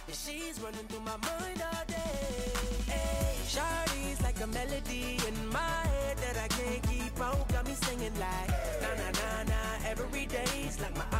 She's running through my mind all day. Hey, Shawty's like a melody in my head that I can't keep out. Got me singing like na na na na. Every day's like my